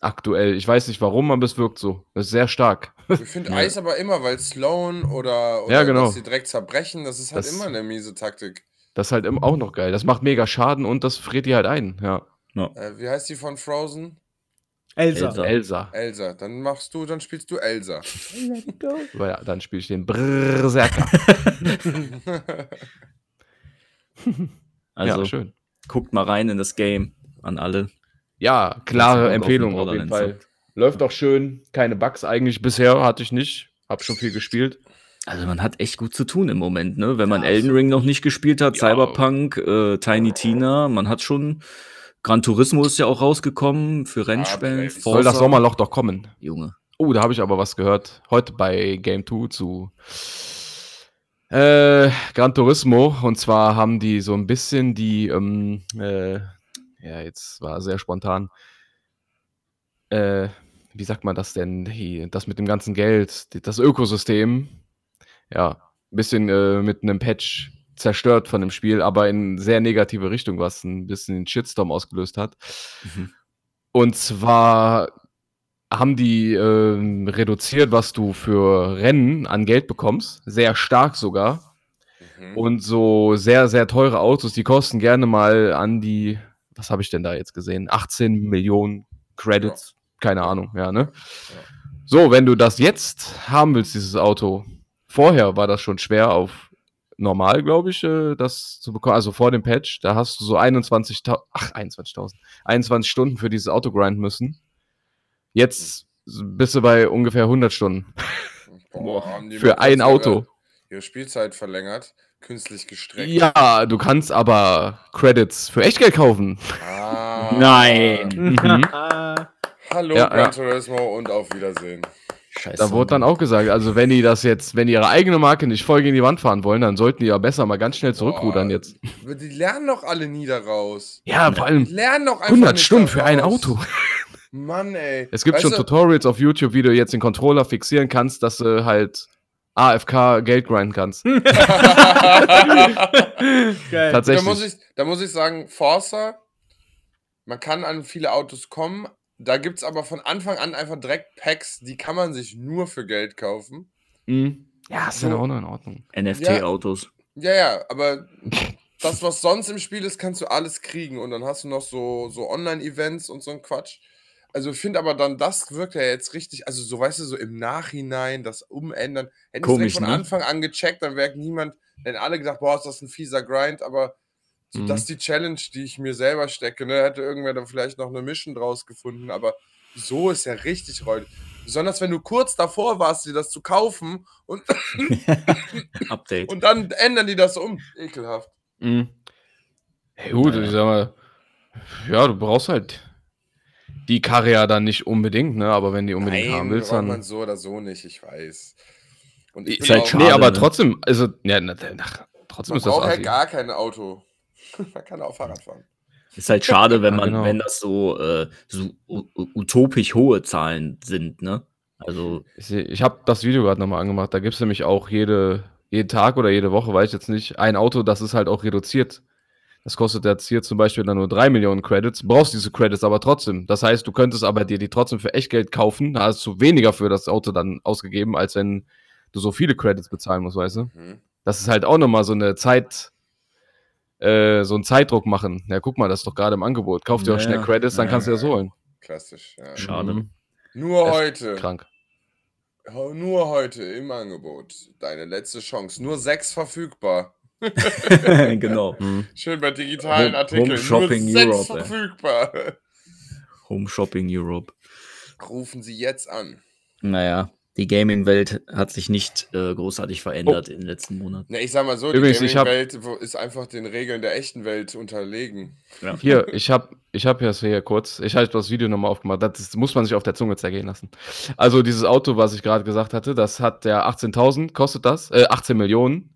Aktuell. Ich weiß nicht warum, aber es wirkt so. Das ist sehr stark. Ich finde *laughs* Ja. Eis aber immer, weil Sloan oder, oder Ja, genau. dass sie direkt zerbrechen, das ist halt Das- immer eine miese Taktik. Das ist halt auch noch geil. Das macht mega Schaden und das friert die halt ein. Ja. Äh, wie heißt die von Frozen? Elsa. Elsa. Elsa. Elsa. Dann machst du, dann spielst du Elsa. Aber *laughs* ja, dann spiele ich den Berserker. *laughs* Also ja, schön. guckt mal rein in das Game an alle. Ja, klare auf Empfehlung den auf jeden Fall. Läuft auch schön. Keine Bugs eigentlich bisher hatte ich nicht. Hab schon viel gespielt. Also man hat echt gut zu tun im Moment, ne? Wenn man Ja, Elden Ring noch nicht gespielt hat, Ja. Cyberpunk, äh, Tiny Tina, man hat schon Gran Turismo ist ja auch rausgekommen für Rennspielen. Upgrade. Soll das Sommerloch doch kommen? Junge. Oh, da habe ich aber was gehört. Heute bei Game 2 zu äh, Gran Turismo. Und zwar haben die so ein bisschen die, ähm, äh, ja, jetzt war sehr spontan. Äh, wie sagt man das denn? Die, das mit dem ganzen Geld, die, das Ökosystem. Ja, ein bisschen äh, mit einem Patch zerstört von dem Spiel, aber in sehr negative Richtung, was ein bisschen den Shitstorm ausgelöst hat. Mhm. Und zwar haben die ähm, reduziert, was du für Rennen an Geld bekommst. Sehr stark sogar. Mhm. Und so sehr, sehr teure Autos, die kosten gerne mal an die, was habe ich denn da jetzt gesehen? 18 Millionen Credits. Keine Ahnung, ja, ne? So, wenn du das jetzt haben willst, dieses Auto, vorher war das schon schwer auf normal, glaube ich, äh, das zu bekommen. Also vor dem Patch, da hast du so 21.000, ach, 21.000, 21 Stunden für dieses Auto grinden müssen. Jetzt bist du bei ungefähr 100 Stunden *laughs* Boah, für ein Auto. Ihre Spielzeit verlängert, künstlich gestreckt. Ja, du kannst aber Credits für Echtgeld kaufen. Ah. Nein. Mhm. Hallo Ja, Gran ja. Turismo und auf Wiedersehen. Scheiße. Da wurde dann auch gesagt, also wenn die das jetzt, wenn die ihre eigene Marke nicht voll gegen die Wand fahren wollen, dann sollten die ja besser mal ganz schnell zurückrudern Boah, jetzt. Die lernen doch alle nie daraus. Ja, vor Die allem lernen doch einfach 100 nicht Stunden für ein daraus. Auto. Mann, ey. Es gibt Weißt schon du, Tutorials auf YouTube, wie du jetzt den Controller fixieren kannst, dass du halt AFK Geld grinden kannst. *laughs* Geil. da, Tatsächlich. muss ich, da muss ich sagen, Forza, man kann an viele Autos kommen. Da gibt es aber von Anfang an einfach direkt Packs, die kann man sich nur für Geld kaufen. Mhm. Ja, ist dann So. auch noch in Ordnung. NFT-Autos. Ja, ja, aber *laughs* das, was sonst im Spiel ist, kannst du alles kriegen. Und dann hast du noch so, so Online-Events und so ein Quatsch. Also ich finde aber dann, das wirkt ja jetzt richtig, also so weißt du, so im Nachhinein, das Umändern. Hätten Komisch, von ne? Anfang an gecheckt, dann wäre niemand, hätten alle gedacht, boah, ist das ein fieser Grind, aber so, Mhm. das ist die Challenge, die ich mir selber stecke. Ne? Hätte irgendwer dann vielleicht noch eine Mission draus gefunden, aber so ist ja richtig räudig. Besonders wenn du kurz davor warst, dir das zu kaufen und, *laughs* Update. und dann ändern die das um. Ekelhaft. Mhm. Hey, gut, Naja. ich sag mal, ja, du brauchst halt die Karre ja dann nicht unbedingt, ne? Aber wenn die unbedingt haben willst, braucht man dann. so oder so nicht, ich weiß. Und ich Ist bin halt auch, schade, nee, aber ne? trotzdem, also, ja, na, na, trotzdem man ist das braucht ja assi. gar kein Auto. *laughs* man kann auch Fahrrad fahren. Ist halt schade, wenn Ja, man, genau. wenn das so, äh, so utopisch hohe Zahlen sind, ne? Also, Ich, ich habe das Video gerade nochmal angemacht. Da gibt es nämlich auch jede, jeden Tag oder jede Woche, weiß ich jetzt nicht, ein Auto, das ist halt auch reduziert. Das kostet jetzt hier zum Beispiel dann nur 3 Millionen Credits. Brauchst diese Credits aber trotzdem. Das heißt, du könntest aber dir die trotzdem für Echtgeld kaufen. Da hast du weniger für das Auto dann ausgegeben, als wenn du so viele Credits bezahlen musst, weißt du? Mhm. Das ist halt auch nochmal so eine Zeit, äh, so einen Zeitdruck machen. Ja, guck mal, das ist doch gerade im Angebot. Kauf dir auch schnell Credits, dann ja, kannst du das holen. Klassisch. Ja. Schade. Mhm. Nur heute. Krank. Nur heute im Angebot. Deine letzte Chance. Nur sechs verfügbar. *laughs* genau. *laughs* Schön bei digitalen Home- Artikeln. Home Shopping Nur sechs Europe, verfügbar. Home Shopping Europe. Rufen Sie jetzt an. Naja, die Gaming-Welt hat sich nicht äh, großartig verändert in den letzten Monaten. Ne, ich sag mal so, Übrigens, die Gaming-Welt ist einfach den Regeln der echten Welt unterlegen. Hier, ich habe ich hab das hier kurz, ich habe das Video nochmal aufgemacht, das muss man sich auf der Zunge zergehen lassen. Also dieses Auto, was ich gerade gesagt hatte, das hat der 18.000, kostet das, äh, 18 Millionen.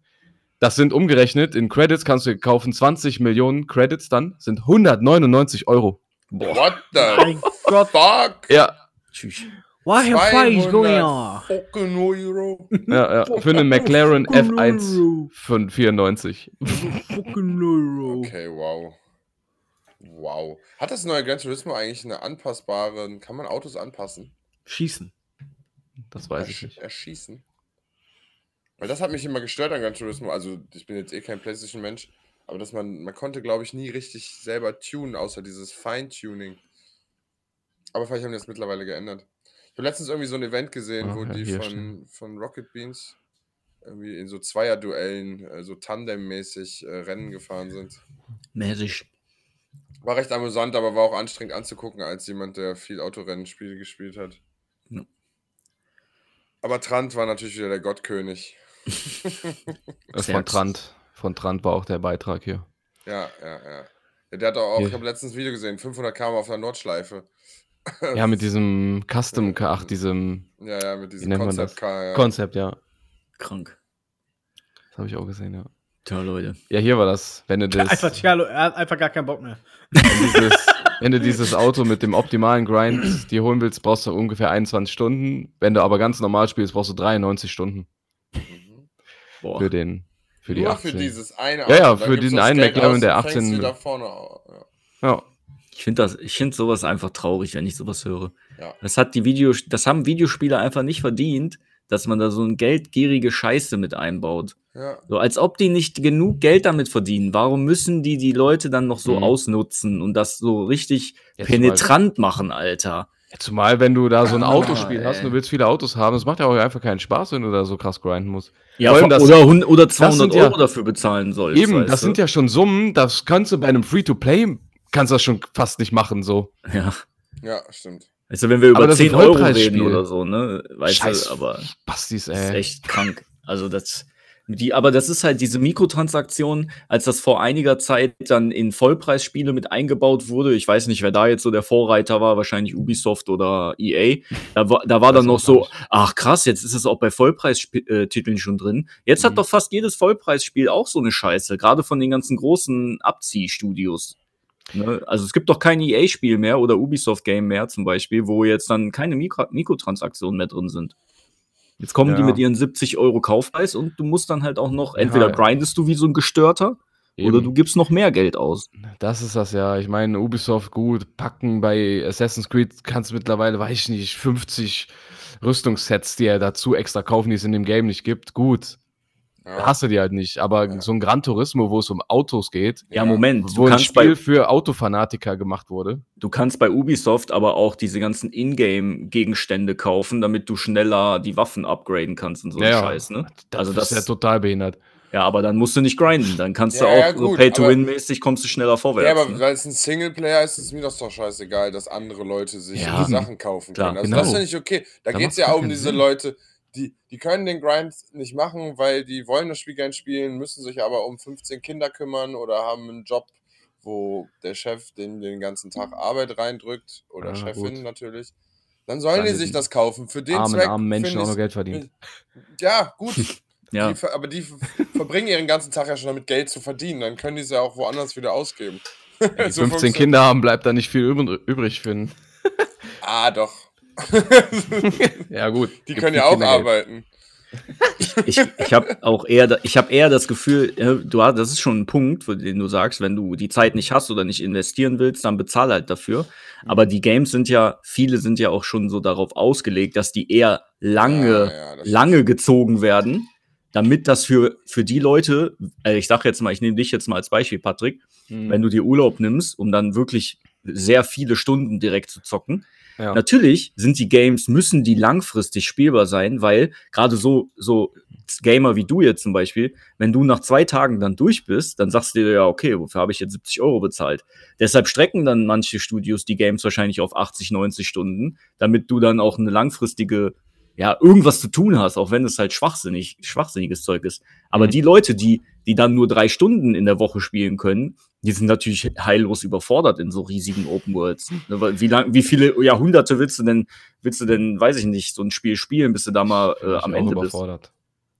Das sind umgerechnet, in Credits kannst du kaufen 20 Millionen Credits dann, sind 199 Euro. What the fuck? Ja, Tschüss. Why your face going on? 200 fucking Euro. ja, ja. Für einen McLaren F1 von 94. Fucking Euro. Okay, wow. Wow. Hat das neue Gran Turismo eigentlich eine anpassbare, kann man Autos anpassen? Schießen. Das weiß ich Ersch nicht. Erschießen? Weil das hat mich immer gestört an Gran Turismo. Also, ich bin jetzt eh kein PlayStation-Mensch, aber dass man, man konnte, glaube ich, nie richtig selber tunen, außer dieses Feintuning. Aber vielleicht haben die das mittlerweile geändert. Ich habe letztens irgendwie so ein Event gesehen, Ah, wo ja, die von, von Rocket Beans irgendwie in so Zweierduellen, äh, so Tandem-mäßig äh, Rennen gefahren sind. Mäßig. War recht amüsant, aber war auch anstrengend anzugucken, als jemand, der viel Autorennenspiele gespielt hat. Ja. Aber Trant war natürlich wieder der Gottkönig. Äh, Von. Trant, von Trant war auch der Beitrag hier. Ja, ja, ja. ja der hat auch, Hier. ich habe letztens ein Video gesehen, 500 km auf der Nordschleife. Ja, *laughs* mit diesem Custom, ach, diesem Ja, ja, mit diesem nennt man das? Concept Car. Ja. Konzept, ja. Krank. Das habe ich auch gesehen, ja. Tja, Leute. Ja, hier war das. Wenn du *laughs* das, Einfach, Tja, er hat einfach gar keinen Bock mehr. wenn, dieses, wenn du dieses Auto mit dem optimalen Grind dir holen willst, brauchst du ungefähr 21 Stunden. Wenn du aber ganz normal spielst, brauchst du 93 Stunden Mhm. Boah. für den, für die Nur 18. für dieses eine Ja, ja, Dann für diesen einen McLaren, aus der und fängst 18 wieder vorne au- ja. Ja, Ich finde das, ich finde sowas einfach traurig, wenn ich sowas höre. Ja. Das hat die Video, das haben Videospieler einfach nicht verdient, dass man da so ein geldgierige Scheiße mit einbaut. Ja. So als ob die nicht genug Geld damit verdienen. Warum müssen die die Leute dann noch so Mhm. ausnutzen und das so richtig Jetzt penetrant machen, Alter? Ja, Zumal, wenn du da so ein Ah, Autospiel hast ey. und du willst viele Autos haben, es macht ja auch einfach keinen Spaß, wenn du da so krass grinden musst. Ja, allem das- oder, oder 200 sind ja- Euro dafür bezahlen sollst. Eben, das du? sind ja schon Summen, das kannst du bei einem Free-to-Play, kannst du das schon fast nicht machen, so. Ja. ja, stimmt. Weißt du, wenn wir Aber über das ist 10 ein Euro reden oder so, ne? Weißt Scheiß du, aber Bastis, das ist ey. echt krank. Also das, Die, aber das ist halt diese Mikrotransaktion, als das vor einiger Zeit dann in Vollpreisspiele mit eingebaut wurde. Ich weiß nicht, wer da jetzt so der Vorreiter war, wahrscheinlich Ubisoft oder EA. Da war, da war dann noch so, ach krass, jetzt ist es auch bei Vollpreistiteln schon drin. Jetzt hat Mhm. doch fast jedes Vollpreisspiel auch so eine Scheiße, gerade von den ganzen großen Abziehstudios. Ne? Also es gibt doch kein EA-Spiel mehr oder Ubisoft-Game mehr zum Beispiel, wo jetzt dann keine Mikro Mikrotransaktionen mehr drin sind. Jetzt kommen die Ja. mit ihren 70 Euro Kaufpreis und du musst dann halt auch noch, Ja. entweder grindest du wie so ein Gestörter oder Eben. du gibst noch mehr Geld aus. Das ist das ja. Ich meine, Ubisoft gut, packen bei Assassin's Creed kannst du mittlerweile, weiß ich nicht, 50 Rüstungssets, die er dazu extra kaufen, die es in dem Game nicht gibt. Gut, Ja. hast du die halt nicht. Aber Ja. so ein Gran Turismo, wo es um Autos geht, Ja, Moment, wo ein Spiel bei, für Autofanatiker gemacht wurde. du kannst bei Ubisoft aber auch diese ganzen Ingame-Gegenstände kaufen, damit du schneller die Waffen upgraden kannst und so ein Ja. Scheiß, ne? Das Also das ist ja total behindert. Ja, aber dann musst du nicht grinden. Dann kannst du auch ja, so Pay-to-Win-mäßig kommst du schneller vorwärts. Ja, aber ne? weil es ein Singleplayer ist, ist mir das doch scheißegal, dass andere Leute sich Ja, die Sachen kaufen klar, können. Also genau. das finde ich okay. Da, Da geht es ja auch um diese Sinn. Leute, die, die können den Grind nicht machen, weil die wollen das Spiel gern spielen, müssen sich aber um 15 Kinder kümmern oder haben einen Job, wo der Chef den den ganzen Tag Arbeit reindrückt oder Ja, Chefin gut. natürlich. Dann sollen Dann die sich das kaufen. Für den Armen, Zweck armen Menschen auch noch Geld verdienen. Ja, gut. *laughs* ja. Die, aber die ver- verbringen ihren ganzen Tag ja schon damit, Geld zu verdienen. Dann können die es ja auch woanders wieder ausgeben. Die *laughs* So 15 funktioniert- Kinder haben, bleibt da nicht viel übr- übrig für einen. Ah, doch. *laughs* Ja, gut. Die können ja auch arbeiten. ich, ich habe auch eher, ich habe eher das Gefühl, äh, du hast, das ist schon ein Punkt, für den du sagst, wenn du die Zeit nicht hast oder nicht investieren willst, dann bezahl halt dafür. Mhm. Aber die Games sind ja, viele sind ja auch schon so darauf ausgelegt, dass die eher lange, Ja, ja, lange gezogen werden, damit das für, für die Leute, also ich sage jetzt mal, ich nehme dich jetzt mal als Beispiel, Patrick, Mhm. wenn du dir Urlaub nimmst, um dann wirklich sehr viele Stunden direkt zu zocken, Ja. Natürlich sind die Games, müssen die langfristig spielbar sein, weil gerade so, so Gamer wie du jetzt zum Beispiel, wenn du nach zwei Tagen dann durch bist, dann sagst du dir ja, okay, wofür habe ich jetzt 70 Euro bezahlt? Deshalb strecken dann manche Studios die Games wahrscheinlich auf 80, 90 Stunden, damit du dann auch eine langfristige, ja, irgendwas zu tun hast, auch wenn es halt schwachsinnig, schwachsinniges Zeug ist. Aber Mhm. die Leute, die, die dann nur drei Stunden in der Woche spielen können, die sind natürlich heillos überfordert in so riesigen Open Worlds. Ne, Wie lang, wie viele Jahrhunderte willst du denn, willst du denn, weiß ich nicht, so ein Spiel spielen, bis du da mal äh, am Ende bist? überfordert.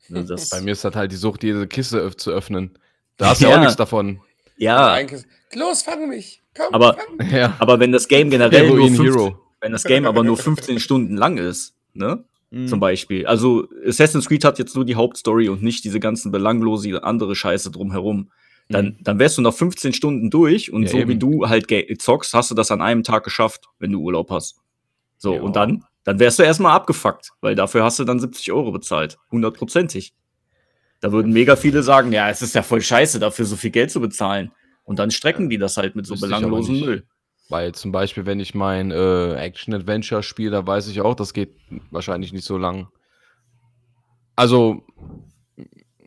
Ne, Das, Bei mir ist das halt die Sucht, jede Kiste zu öffnen. Da hast du ja auch nichts davon. ja, Eigentlich, los, fang mich. Komm, Aber- fang. Ja. aber wenn das Game generell nur Heroin 15, Hero. wenn das Game aber nur 15 Stunden lang ist, ne? Mhm. Zum Beispiel. Also Assassin's Creed hat jetzt nur die Hauptstory und nicht diese ganzen belanglose andere Scheiße drumherum. Dann, dann wärst du nach 15 Stunden durch und Mhm. Ja, so wie eben. du halt zockst, hast du das an einem Tag geschafft, wenn du Urlaub hast. So, Ja. und dann, dann wärst du erstmal abgefuckt, weil dafür hast du dann 70 Euro bezahlt. Hundertprozentig. Da würden mega viele sagen, ja, es ist ja voll scheiße, dafür so viel Geld zu bezahlen. Und dann strecken die das halt mit so nicht. Müll. Weil zum Beispiel, wenn ich mein äh, Action-Adventure spiele, da weiß ich auch, das geht wahrscheinlich nicht so lang. Also,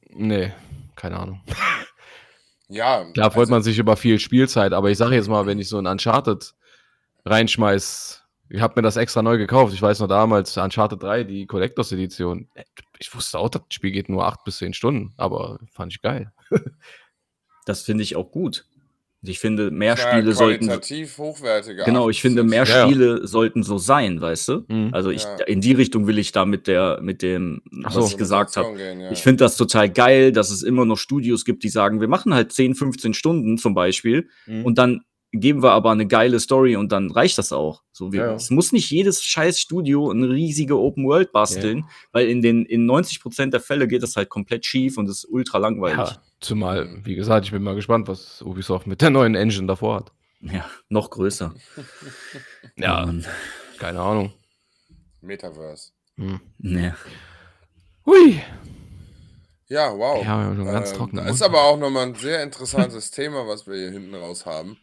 nee, keine Ahnung. *laughs* Ja, Klar freut also, man sich über viel Spielzeit, aber ich sage jetzt mal, wenn ich so ein Uncharted reinschmeiß, ich habe mir das extra neu gekauft. Ich weiß noch damals, Uncharted 3, die Collectors Edition. Ich wusste auch, das Spiel geht nur 8 bis 10 Stunden, aber fand ich geil. Das finde ich auch gut. Ich finde, mehr ja, Spiele sollten. hochwertiger. Genau, ich finde, mehr Ja, ja. Spiele sollten so sein, weißt du? Mhm. Also ich, Ja. in die Richtung will ich da mit der, mit dem, was so. ich gesagt habe. Ja. Ich finde das total geil, dass es immer noch Studios gibt, die sagen, wir machen halt 10, 15 Stunden zum Beispiel Mhm. und dann geben wir aber eine geile Story und dann reicht das auch. So wie, Ja, ja. Es muss nicht jedes scheiß Studio eine riesige Open World basteln, weil in den in 90% der Fälle geht das halt komplett schief und ist ultra langweilig. Ja, zumal, wie gesagt, ich bin mal gespannt, was Ubisoft mit der neuen Engine davor hat. Ja, noch größer. *laughs* Ja, Mann. keine Ahnung. Metaverse. Hm. Nee. Hui. Ja, wow. Ja, wir haben schon ganz Ähm, trocken. Das ist aber auch nochmal ein sehr interessantes *laughs* Thema, was wir hier hinten raus haben,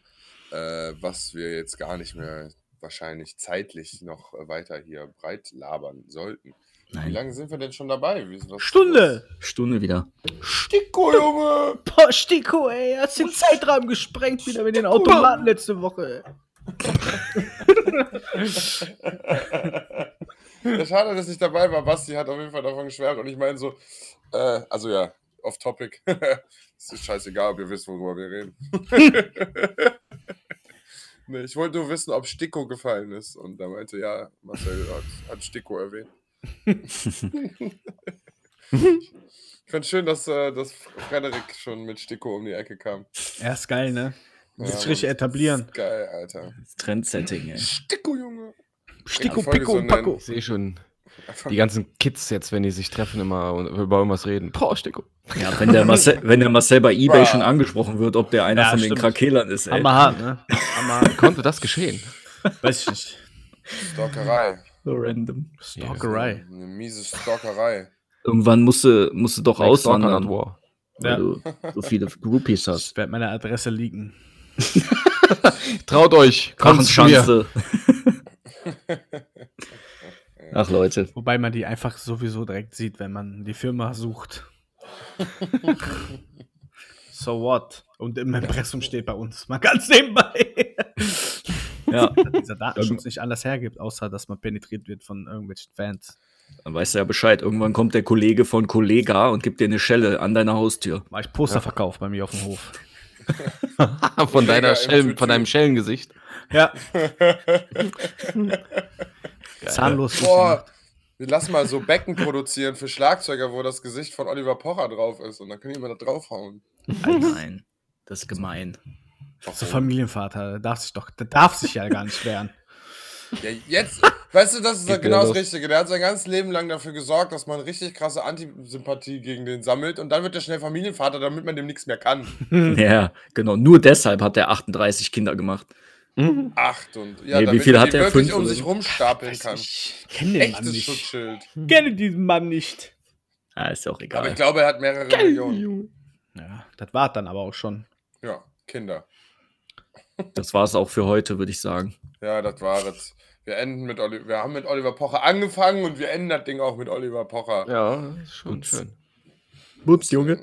äh, was wir jetzt gar nicht mehr wahrscheinlich zeitlich noch äh, weiter hier breit labern sollten. Wie Nein. lange sind wir denn schon dabei? Wie, was, Stunde. Stunde wieder. Was? Sticko, Junge! Boah, Stiko, ey, hast den Zeitrahmen gesprengt wieder mit den Automaten letzte Woche. ja, schade, dass ich dabei war. Basti hat auf jeden Fall davon geschwärmt. Und ich meine so, äh, also ja, off topic. Es *laughs* ist scheißegal, ob ihr wisst, worüber wir reden. *laughs* nee, ich wollte nur wissen, ob Sticko gefallen ist. Und da meinte, ja, Marcel hat, hat Sticko erwähnt. Ich fand schön, dass, äh, dass Frederik schon mit Sticko um die Ecke kam. Er ist geil, ne? Ja, Das ist richtig etablieren. Geil, Alter. Trendsetting, ey. Sticko, Junge. Sticko, Folge Picko so und Paco. Ich sehe schon die ganzen Kids jetzt, wenn die sich treffen, immer und über irgendwas reden. Boah, Sticko. Ja, wenn der Marcel, wenn der Marcel bei Ebay schon angesprochen wird, ob der einer Ja, von den stimmt. Krakelern ist, ey. Hammerhart, ne? Hammerhart. Konnte das geschehen? Weiß ich nicht. Stalkerei. So random. Stalkerei. Eine miese Stalkerei. Irgendwann musste, musste doch Like auswandern, War. weil Ja. du so viele *laughs* Groupies hast. Ich werde meine Adresse liegen. *laughs* Traut euch, kommt zu mir. *laughs* Ach Leute. Wobei man die einfach sowieso direkt sieht, wenn man die Firma sucht. so what? Und im Impressum steht bei uns. Man ganz nebenbei. Ja, *laughs* Dieser Datenschutz nicht anders hergibt, außer dass man penetriert wird von irgendwelchen Fans. dann weißt du ja Bescheid. Irgendwann kommt der Kollege von Kollega und gibt dir eine Schelle an deiner Haustür. War ich Posterverkauf bei mir auf dem Hof. *laughs* von, deiner Schellen, von deinem Schellengesicht. Ja. *laughs* Zahnlos. Boah, wir lassen mal so Becken produzieren für Schlagzeuger, wo das Gesicht von Oliver Pocher drauf ist. Und dann können die immer da draufhauen. Nein, das ist gemein. So Familienvater, der darf sich doch, der darf sich ja gar nicht wehren. *laughs* Ja, jetzt, weißt du, das ist Geht genau das. Richtige. Der hat sein ganzes Leben lang dafür gesorgt, dass man richtig krasse Antisympathie gegen den sammelt und dann wird er schnell Familienvater, damit man dem nichts mehr kann. *laughs* Ja, genau. Nur deshalb hat er 38 Kinder gemacht. Acht und ja, Nee, wie damit viel hat er? wirklich Fünf um sich so? rumstapeln kann. Ich kenne den Mann Echtes nicht. Schutzschild. kenne diesen Mann nicht. Ah, ist ja auch Aber egal. ich glaube, er hat mehrere Millionen. Ja, das war dann aber auch schon. Ja, Kinder. Das war es auch für heute, würde ich sagen. Ja, das war es. Wir enden mit Oliver. Wir haben mit Oliver Pocher angefangen und wir enden das Ding auch mit Oliver Pocher. Ja, ist schon Ups. schön. Ups, Junge.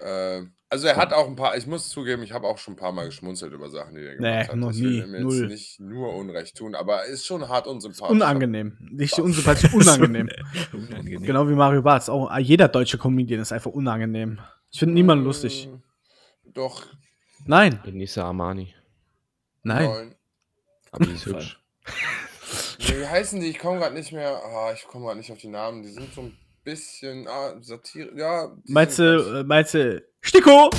Äh, also er hat auch ein paar, ich muss zugeben, ich habe auch schon ein paar Mal geschmunzelt über Sachen, die er gemacht Nee, hat. noch Ich will nie, ihm null. jetzt nicht nur Unrecht tun, aber er ist schon hart unsympathisch. Unangenehm. Nicht unsympathisch, unangenehm. Unangenehm. genau wie Mario Barth. Auch jeder deutsche Comedian ist einfach unangenehm. Ich finde niemanden lustig. Äh, Doch, Nein, Denise Armani. nein. nein. Aber die ist hübsch. Nee, wie heißen die? Ich komme gerade nicht mehr. Ah, ich komme gerade nicht auf die Namen. Die sind so ein bisschen ah, Satire. Ja. Meinst du, äh, meinst du, Sticko?